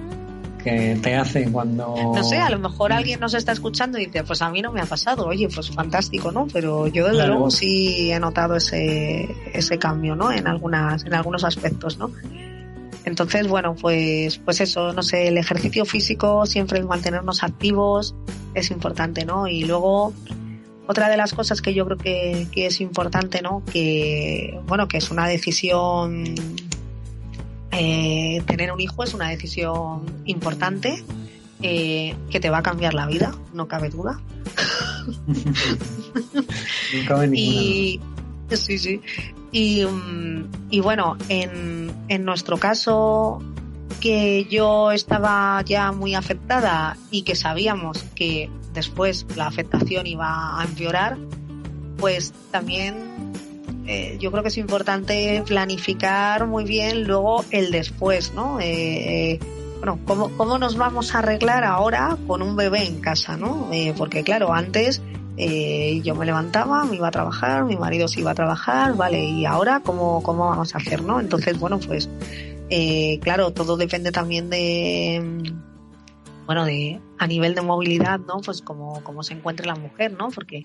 que te hace cuando... No sé, a lo mejor alguien nos está escuchando y dice, pues a mí no me ha pasado. Oye, pues fantástico, ¿no? Pero yo desde Claro. luego sí he notado ese, ese cambio, ¿no? En algunas, en algunos aspectos, ¿no? Entonces, bueno, pues, pues eso, no sé, el ejercicio físico, siempre el mantenernos activos es importante, ¿no? Y luego, otra de las cosas que yo creo que, que es importante, ¿no? Que, bueno, que es una decisión, eh, tener un hijo es una decisión importante, eh, que te va a cambiar la vida, no cabe duda. No cabe Y sí, sí. Y, mm, y bueno, en, en nuestro caso, que yo estaba ya muy afectada y que sabíamos que después la afectación iba a empeorar, pues también eh, yo creo que es importante planificar muy bien luego el después, ¿no? Eh, eh, bueno, ¿cómo, ¿cómo, nos vamos a arreglar ahora con un bebé en casa, ¿no? porque claro, antes yo me levantaba, me iba a trabajar, mi marido se iba a trabajar, ¿vale? Y ahora, ¿cómo, cómo vamos a hacer, no? Entonces, bueno, pues claro, todo depende también de bueno, de a nivel de movilidad, ¿no? Pues como, como se encuentre la mujer, ¿no? Porque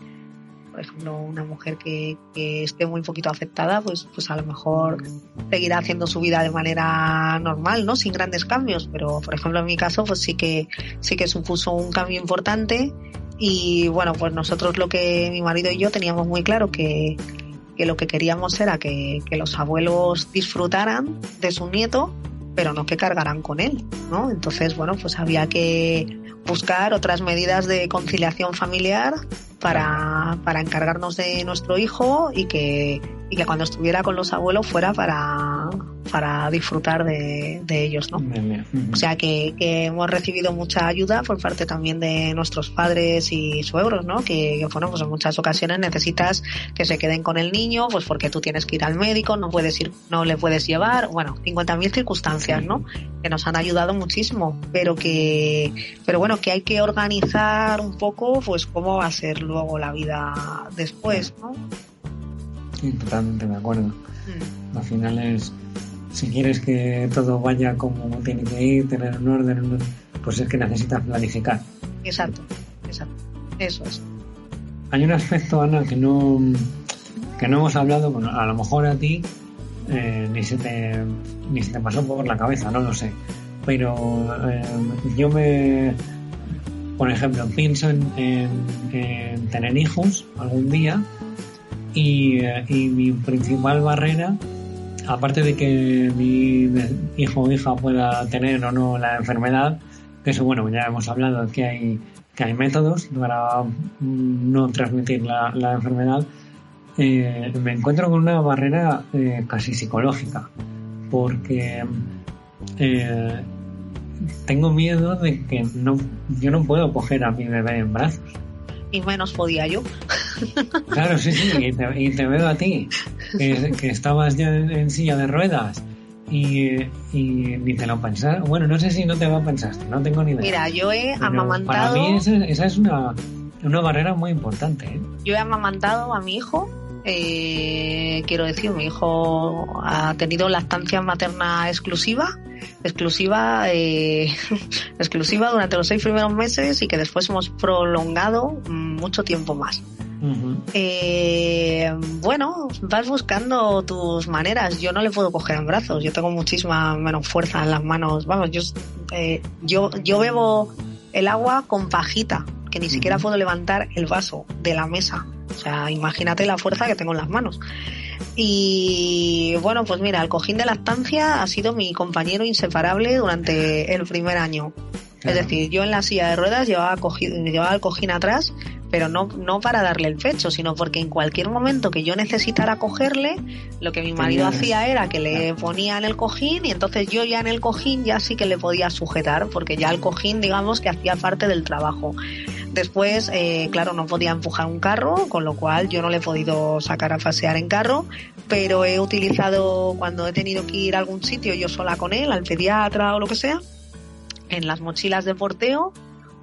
por ejemplo, una mujer que, que, esté muy poquito afectada, pues, pues a lo mejor seguirá haciendo su vida de manera normal, ¿no? Sin grandes cambios. Pero, por ejemplo, en mi caso, pues sí que, sí que supuso un cambio importante. Y bueno, pues nosotros lo que mi marido y yo teníamos muy claro que, que lo que queríamos era que, que los abuelos disfrutaran de su nieto, pero no que cargaran con él, ¿no? Entonces, bueno, pues había que buscar otras medidas de conciliación familiar para, para encargarnos de nuestro hijo y que, y que cuando estuviera con los abuelos fuera para, para disfrutar de, de ellos, ¿no? O sea que, que, hemos recibido mucha ayuda por parte también de nuestros padres y suegros, ¿no? Que, bueno, pues en muchas ocasiones necesitas que se queden con el niño, pues porque tú tienes que ir al médico, no puedes ir, no le puedes llevar, bueno, 50.000 circunstancias, ¿no? Que nos han ayudado muchísimo, pero que, pero bueno, que hay que organizar un poco, pues cómo va a ser luego la vida después, ¿no? Sí, totalmente de acuerdo. Mm. Al final es, si quieres que todo vaya como tiene que ir, tener un orden, pues es que necesitas planificar. Exacto, exacto. Eso es. Hay un aspecto, Ana, que no, que no hemos hablado, bueno, a lo mejor a ti eh, ni, se te, ni se te pasó por la cabeza, no lo sé. Pero eh, yo me, por ejemplo, pienso en, en tener hijos algún día y, mi principal barrera, aparte de que mi hijo o hija pueda tener o no la enfermedad, que eso, bueno, ya hemos hablado que hay, que hay métodos para no transmitir la, la enfermedad, eh, me encuentro con una barrera eh, casi psicológica, porque eh, tengo miedo de que no, yo no puedo coger a mi bebé en brazos y menos podía yo. Claro, sí, sí, y te, veo a ti, que, estabas ya en, silla de ruedas y, ni te lo pensaste. Bueno, no sé si no te lo pensaste, no tengo ni idea. Mira, yo he amamantado. Para mí esa, es una, una barrera muy importante. ¿eh? Yo he amamantado a mi hijo eh, quiero decir, mi hijo ha tenido lactancia materna exclusiva, exclusiva, eh, exclusiva durante los seis primeros meses y que después hemos prolongado mucho tiempo más. eh, bueno, vas buscando tus maneras. Yo no le puedo coger en brazos. Yo tengo muchísima menos fuerza en las manos. Vamos, yo, eh, yo, yo bebo el agua con pajita, que ni siquiera puedo levantar el vaso de la mesa sea, imagínate la fuerza que tengo en las manos. Y bueno, pues mira, el cojín de lactancia ha sido mi compañero inseparable durante el primer año. Es decir, yo en la silla de ruedas llevaba, llevaba el cojín atrás, pero no, no para darle el pecho, sino porque en cualquier momento que yo necesitara cogerle, lo que mi marido hacía era que le ponía en el cojín y entonces yo ya en el cojín ya sí que le podía sujetar, porque ya el cojín, digamos, que hacía parte del trabajo. Después, eh, claro, no podía empujar un carro, con lo cual yo no le he podido sacar a pasear en carro, pero he utilizado cuando he tenido que ir a algún sitio yo sola con él, al pediatra o lo que sea, en las mochilas de porteo,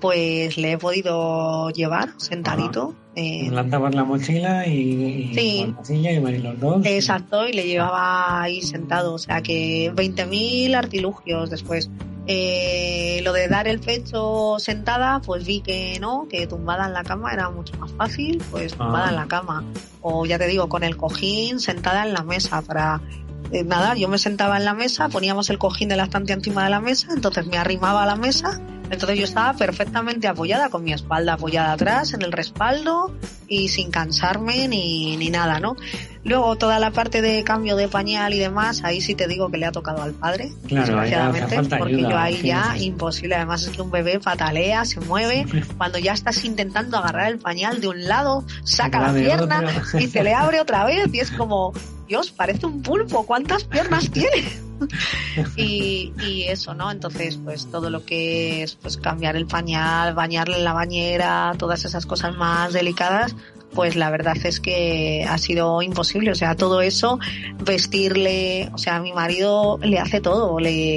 pues le he podido llevar sentadito. Eh, Lanzabas la mochila y, sí. la silla y los dos. Exacto, y le llevaba ahí sentado. O sea que 20.000 artilugios después. Eh, lo de dar el pecho sentada, pues vi que no, que tumbada en la cama era mucho más fácil, pues tumbada en la cama. O ya te digo, con el cojín sentada en la mesa para eh, nada, yo me sentaba en la mesa, poníamos el cojín de la estancia encima de la mesa, entonces me arrimaba a la mesa, entonces yo estaba perfectamente apoyada, con mi espalda apoyada atrás, en el respaldo y sin cansarme ni, ni nada, ¿no? Luego toda la parte de cambio de pañal y demás, ahí sí te digo que le ha tocado al padre, desgraciadamente, porque yo ahí ya imposible, además es que un bebé patalea, se mueve, cuando ya estás intentando agarrar el pañal de un lado, saca la, pierna y se le abre otra vez y es como, Dios, parece un pulpo, ¿cuántas piernas tiene? y, y eso, ¿no? Entonces, pues todo lo que es pues cambiar el pañal, bañarle en la bañera, todas esas cosas más delicadas, pues la verdad es que ha sido imposible. O sea, todo eso, vestirle, o sea, mi marido le hace todo, le,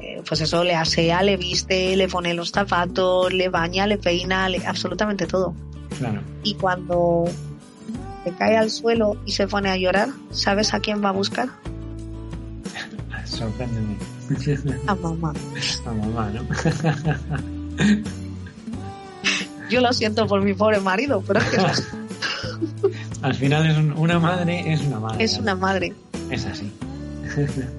eh, pues eso, le asea, le viste, le pone los zapatos, le baña, le peina, le, absolutamente todo. Claro. Y cuando se cae al suelo y se pone a llorar, ¿sabes a quién va a buscar? Sorpréndeme. A mamá. A mamá, ¿no? Yo lo siento por mi pobre marido, pero es que. Al final es un- una madre, es una madre. es una madre. Es así.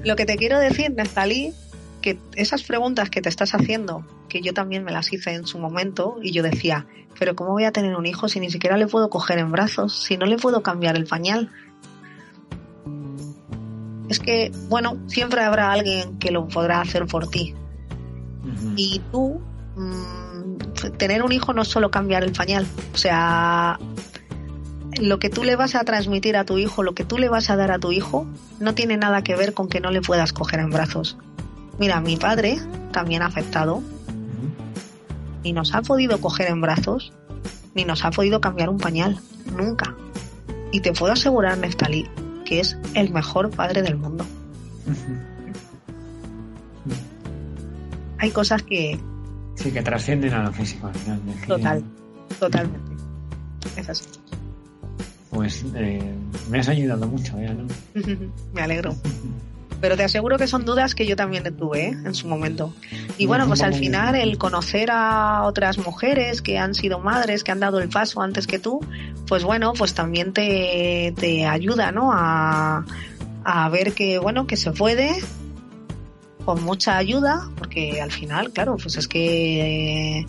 Lo que te quiero decir, Nestalí, que esas preguntas que te estás haciendo, que yo también me las hice en su momento, y yo decía, pero ¿cómo voy a tener un hijo si ni siquiera le puedo coger en brazos, si no le puedo cambiar el pañal? Es que, bueno, siempre habrá alguien que lo podrá hacer por ti. Y tú, mm, tener un hijo no es solo cambiar el pañal. O sea, lo que tú le vas a transmitir a tu hijo, lo que tú le vas a dar a tu hijo, no tiene nada que ver con que no le puedas coger en brazos. Mira, mi padre, también afectado, Ujú. ni nos ha podido coger en brazos, ni nos ha podido cambiar un pañal. Nunca. Y te puedo asegurar, Neftalí, que es el mejor padre del mundo. Hay cosas que, Sí, que trascienden a lo físico al final. Es que, total, totalmente. Es así. Pues eh, me has ayudado mucho, ya, ¿no? Me alegro. Pero te aseguro que son dudas que yo también tuve ¿eh? en su momento. Y No, bueno, pues al final el conocer a otras mujeres que han sido madres, que han dado el paso antes que tú, pues bueno, pues también te, te ayuda, ¿no? A, a ver que, bueno, que se puede con mucha ayuda, porque al final, claro, pues es que,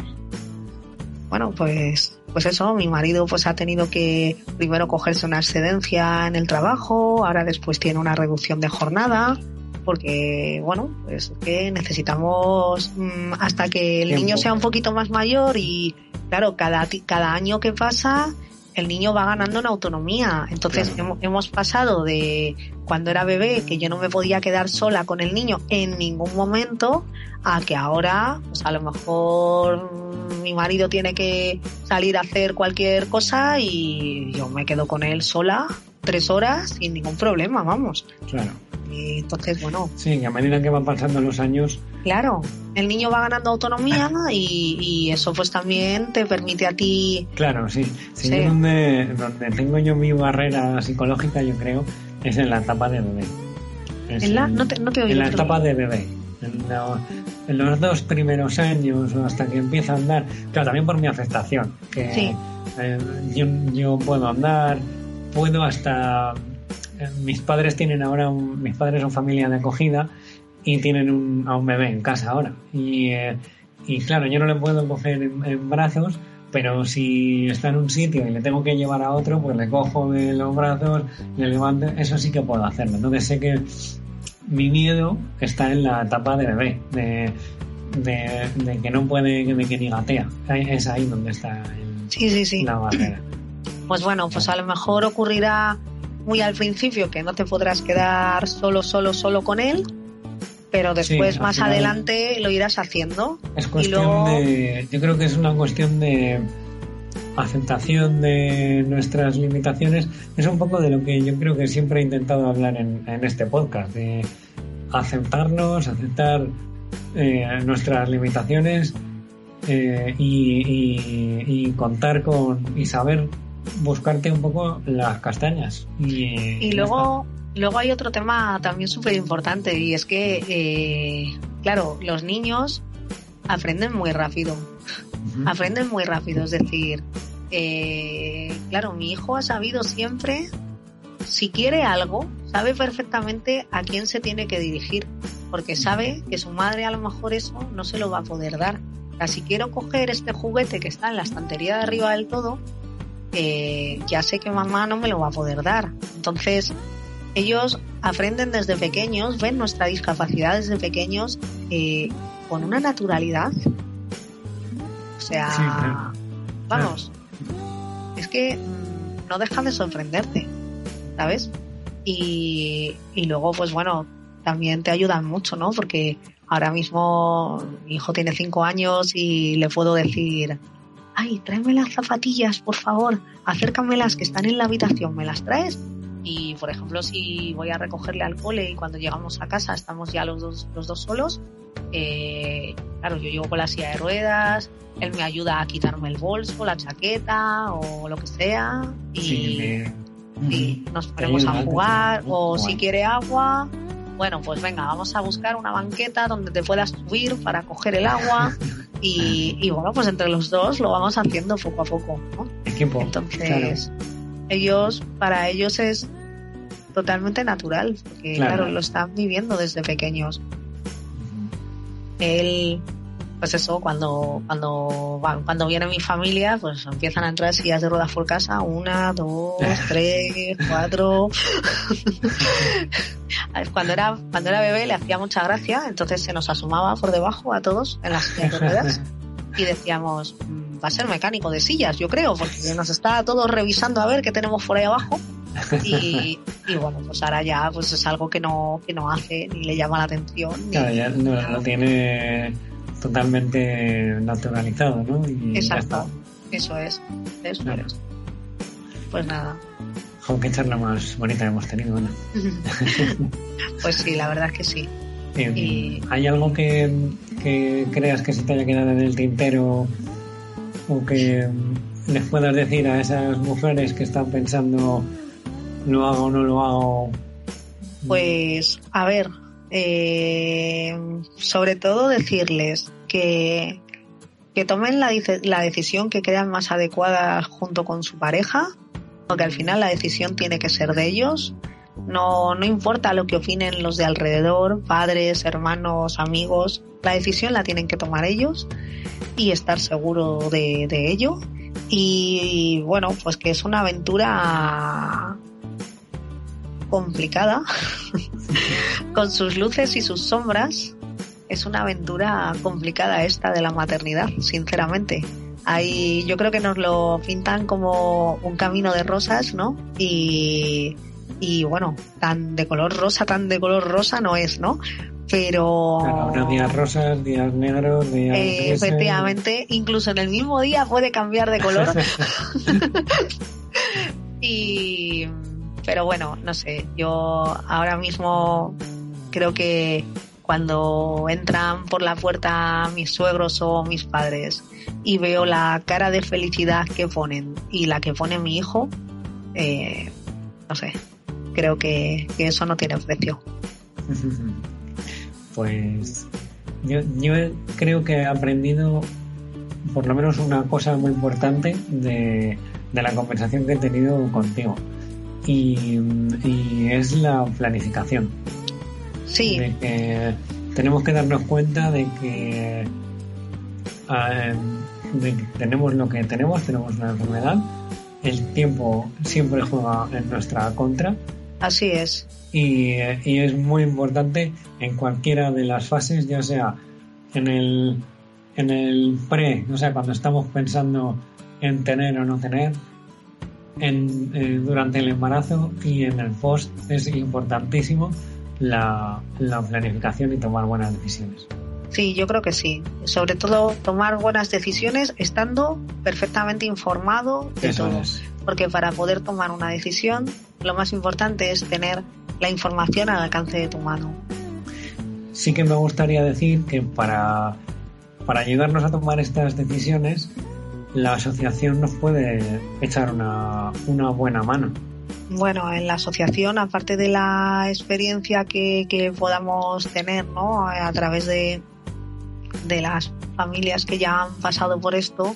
bueno, pues, pues eso, mi marido pues ha tenido que primero cogerse una excedencia en el trabajo, ahora después tiene una reducción de jornada, porque, bueno, pues es que necesitamos mm, hasta que el Tiempo. niño sea un poquito más mayor y, claro, cada, cada año que pasa, el niño va ganando en autonomía. Entonces Claro. hemos, hemos pasado de cuando era bebé, que yo no me podía quedar sola con el niño en ningún momento, a que ahora, pues a lo mejor mi marido tiene que salir a hacer cualquier cosa y yo me quedo con él sola tres horas sin ningún problema, vamos. Claro. Y entonces, bueno, Sí, a medida que van pasando los años, claro, el niño va ganando autonomía y, y eso pues también te permite a ti, claro, sí. Sí, Sí. yo donde, donde tengo yo mi barrera psicológica, yo creo, es en la etapa de bebé. Es en la, en- no te, no te he en la etapa de bebé. En, la- en los dos primeros años o hasta que empieza a andar, claro, también por mi afectación, que Sí. eh, yo, yo puedo andar, puedo hasta... eh, mis padres tienen ahora, un- mis padres son familia de acogida y tienen un, a un bebé en casa ahora. Y, eh, y claro, yo no le puedo coger en, en brazos, pero si está en un sitio y le tengo que llevar a otro, pues le cojo de los brazos, le levanto, eso sí que puedo hacerlo. Entonces sé que mi miedo está en la etapa de bebé, de, de, de que no puede, de que ni gatea. Es ahí donde está el- Sí, sí, sí. la barrera. Pues bueno, pues a lo mejor ocurrirá muy al principio que no te podrás quedar solo, solo, solo con él, pero después Sí, más final- adelante lo irás haciendo. Es cuestión luego- de. Yo creo que es una cuestión de aceptación de nuestras limitaciones. Es un poco de lo que yo creo que siempre he intentado hablar en, en este podcast, de aceptarnos, aceptar eh, nuestras limitaciones eh, y, y- y contar con. y saber buscarte un poco las castañas. Y, luego, luego hay otro tema también súper importante y es que, eh, claro, los niños aprenden muy rápido. aprenden muy rápido. Es decir, eh, claro, mi hijo ha sabido siempre, si quiere algo, sabe perfectamente a quién se tiene que dirigir, porque sabe que su madre a lo mejor eso no se lo va a poder dar. O sea, si quiero coger este juguete que está en la estantería de arriba del todo, eh, ya sé que mamá no me lo va a poder dar. Entonces, ellos aprenden desde pequeños, ven nuestra discapacidad desde pequeños eh, con una naturalidad. O sea, Sí, claro. vamos, es que mm, no dejan de sorprenderte, ¿sabes? Y, y luego, pues bueno, también te ayudan mucho, ¿no? Porque ahora mismo mi hijo tiene cinco años y le puedo decir, ay, tráeme las zapatillas, por favor, acércamelas que están en la habitación, ¿me las traes? Y, por ejemplo, si voy a recogerle al cole y cuando llegamos a casa estamos ya los dos, los dos solos, eh, claro, yo llevo con la silla de ruedas, él me ayuda a quitarme el bolso, la chaqueta o lo que sea y, Sí, y nos ponemos a jugar o si quiere agua, bueno, pues venga, vamos a buscar una banqueta donde te puedas subir para coger el agua y, y bueno, pues entre los dos lo vamos haciendo poco a poco, ¿no? Equipo. Entonces, ellos, para ellos es totalmente natural, porque Claro. claro, lo están viviendo desde pequeños. Él, pues eso, cuando, cuando, cuando viene mi familia, pues empiezan a entrar sillas de ruedas por casa, una, dos, tres, cuatro. cuando era, cuando era bebé le hacía mucha gracia, entonces se nos asomaba por debajo a todos en las sillas de ruedas y decíamos, "Mm, va a ser mecánico de sillas, yo creo, porque nos está todos revisando a ver qué tenemos por ahí abajo. Y, y bueno, pues ahora ya pues es algo que no, que no hace ni le llama la atención. ni- Claro, ya no- lo tiene totalmente naturalizado, ¿no? Y Exacto, eso es, eso Claro. es. Pues nada, Jo, qué charla más bonita hemos tenido, Ana. pues sí, la verdad es que sí. Y- ¿Hay algo que, que creas que se te haya quedado en el tintero o que les puedas decir a esas mujeres que están pensando lo hago o no lo hago? Pues, a ver, eh, sobre todo decirles que, que tomen la, la decisión que crean más adecuada junto con su pareja, porque al final la decisión tiene que ser de ellos. No, no importa lo que opinen los de alrededor, padres, hermanos, amigos, la decisión la tienen que tomar ellos y estar seguro de, de ello. Y bueno, pues que es una aventura complicada, con sus luces y sus sombras. Es una aventura complicada esta de la maternidad, sinceramente. Ahí yo creo que nos lo pintan como un camino de rosas, ¿no? Y, y bueno, tan de color rosa, tan de color rosa no es, ¿no? Pero Claro, días rosas, días negros, días eh, efectivamente, incluso en el mismo día puede cambiar de color. y pero bueno, no sé, yo ahora mismo creo que cuando entran por la puerta mis suegros o mis padres y veo la cara de felicidad que ponen y la que pone mi hijo, eh, no sé, creo que, que eso no tiene precio. Pues yo, yo creo que he aprendido por lo menos una cosa muy importante de, de la conversación que he tenido contigo. Y, y es la planificación. Sí, De que tenemos que darnos cuenta de que, ah, de que tenemos lo que tenemos, tenemos una enfermedad. El tiempo siempre juega en nuestra contra así es. y, y es muy importante en cualquiera de las fases, ya sea en el, en el pre, o sea, cuando estamos pensando en tener o no tener, en, eh, durante el embarazo y en el post, es importantísimo la, la planificación y tomar buenas decisiones. Sí, yo creo que sí. Sobre todo tomar buenas decisiones estando perfectamente informado de Eso todo. es. Porque para poder tomar una decisión, lo más importante es tener la información al alcance de tu mano. Sí que me gustaría decir que para, para ayudarnos a tomar estas decisiones, la asociación nos puede echar una, una buena mano. Bueno, en la asociación, aparte de la experiencia que, que podamos tener, ¿no? A través de, de las familias que ya han pasado por esto,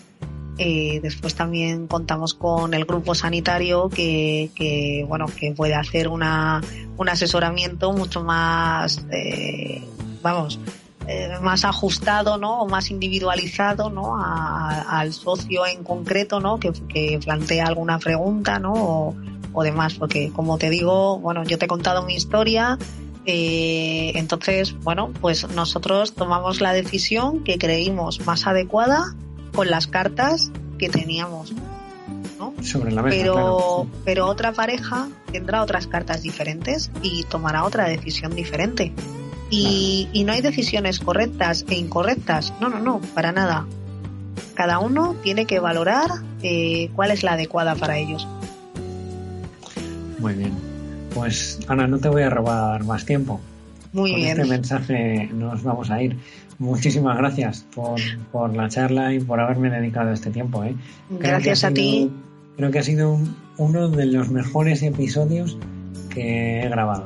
eh, después también contamos con el grupo sanitario que, que bueno, que puede hacer una, un asesoramiento mucho más, eh, vamos, eh, más ajustado, ¿no? O más individualizado, ¿no? A- al socio en concreto, ¿no? Que, plantea alguna pregunta, ¿no? O, demás, porque como te digo, bueno, yo te he contado mi historia, entonces, bueno, pues nosotros tomamos la decisión que creímos más adecuada con las cartas que teníamos, ¿no? sobre la mesa. pero, claro. pero otra pareja tendrá otras cartas diferentes y tomará otra decisión diferente. Y, y no hay decisiones correctas e incorrectas. No, no, no, para nada. Cada uno tiene que valorar eh, cuál es la adecuada para ellos. Muy bien. Pues Ana, no te voy a robar más tiempo. Muy Con bien. este mensaje nos vamos a ir. Muchísimas gracias por, por la charla y por haberme dedicado este tiempo. ¿eh? Gracias a ti. Creo que ha sido un- uno de los mejores episodios que he grabado.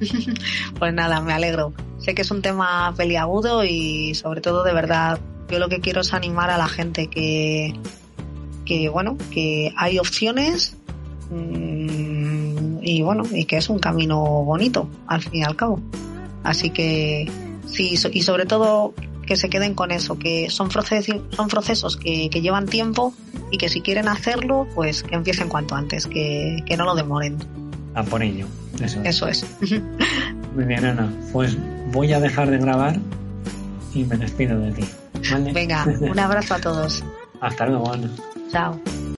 Pues nada, me alegro. Sé que es un tema peliagudo y sobre todo de verdad, yo lo que quiero es animar a la gente que, que bueno, que hay opciones mm, y bueno, y que es un camino bonito al fin y al cabo. Así que sí, y sobre todo que se queden con eso, que son procesos, son procesos que, que llevan tiempo y que si quieren hacerlo, pues que empiecen cuanto antes, que, que no lo demoren. A por ello. Eso es. Eso es. Muy bien, Ana. Pues voy a dejar de grabar y me despido de ti. ¿vale? Venga, un abrazo a todos. Hasta luego, Ana. Chao.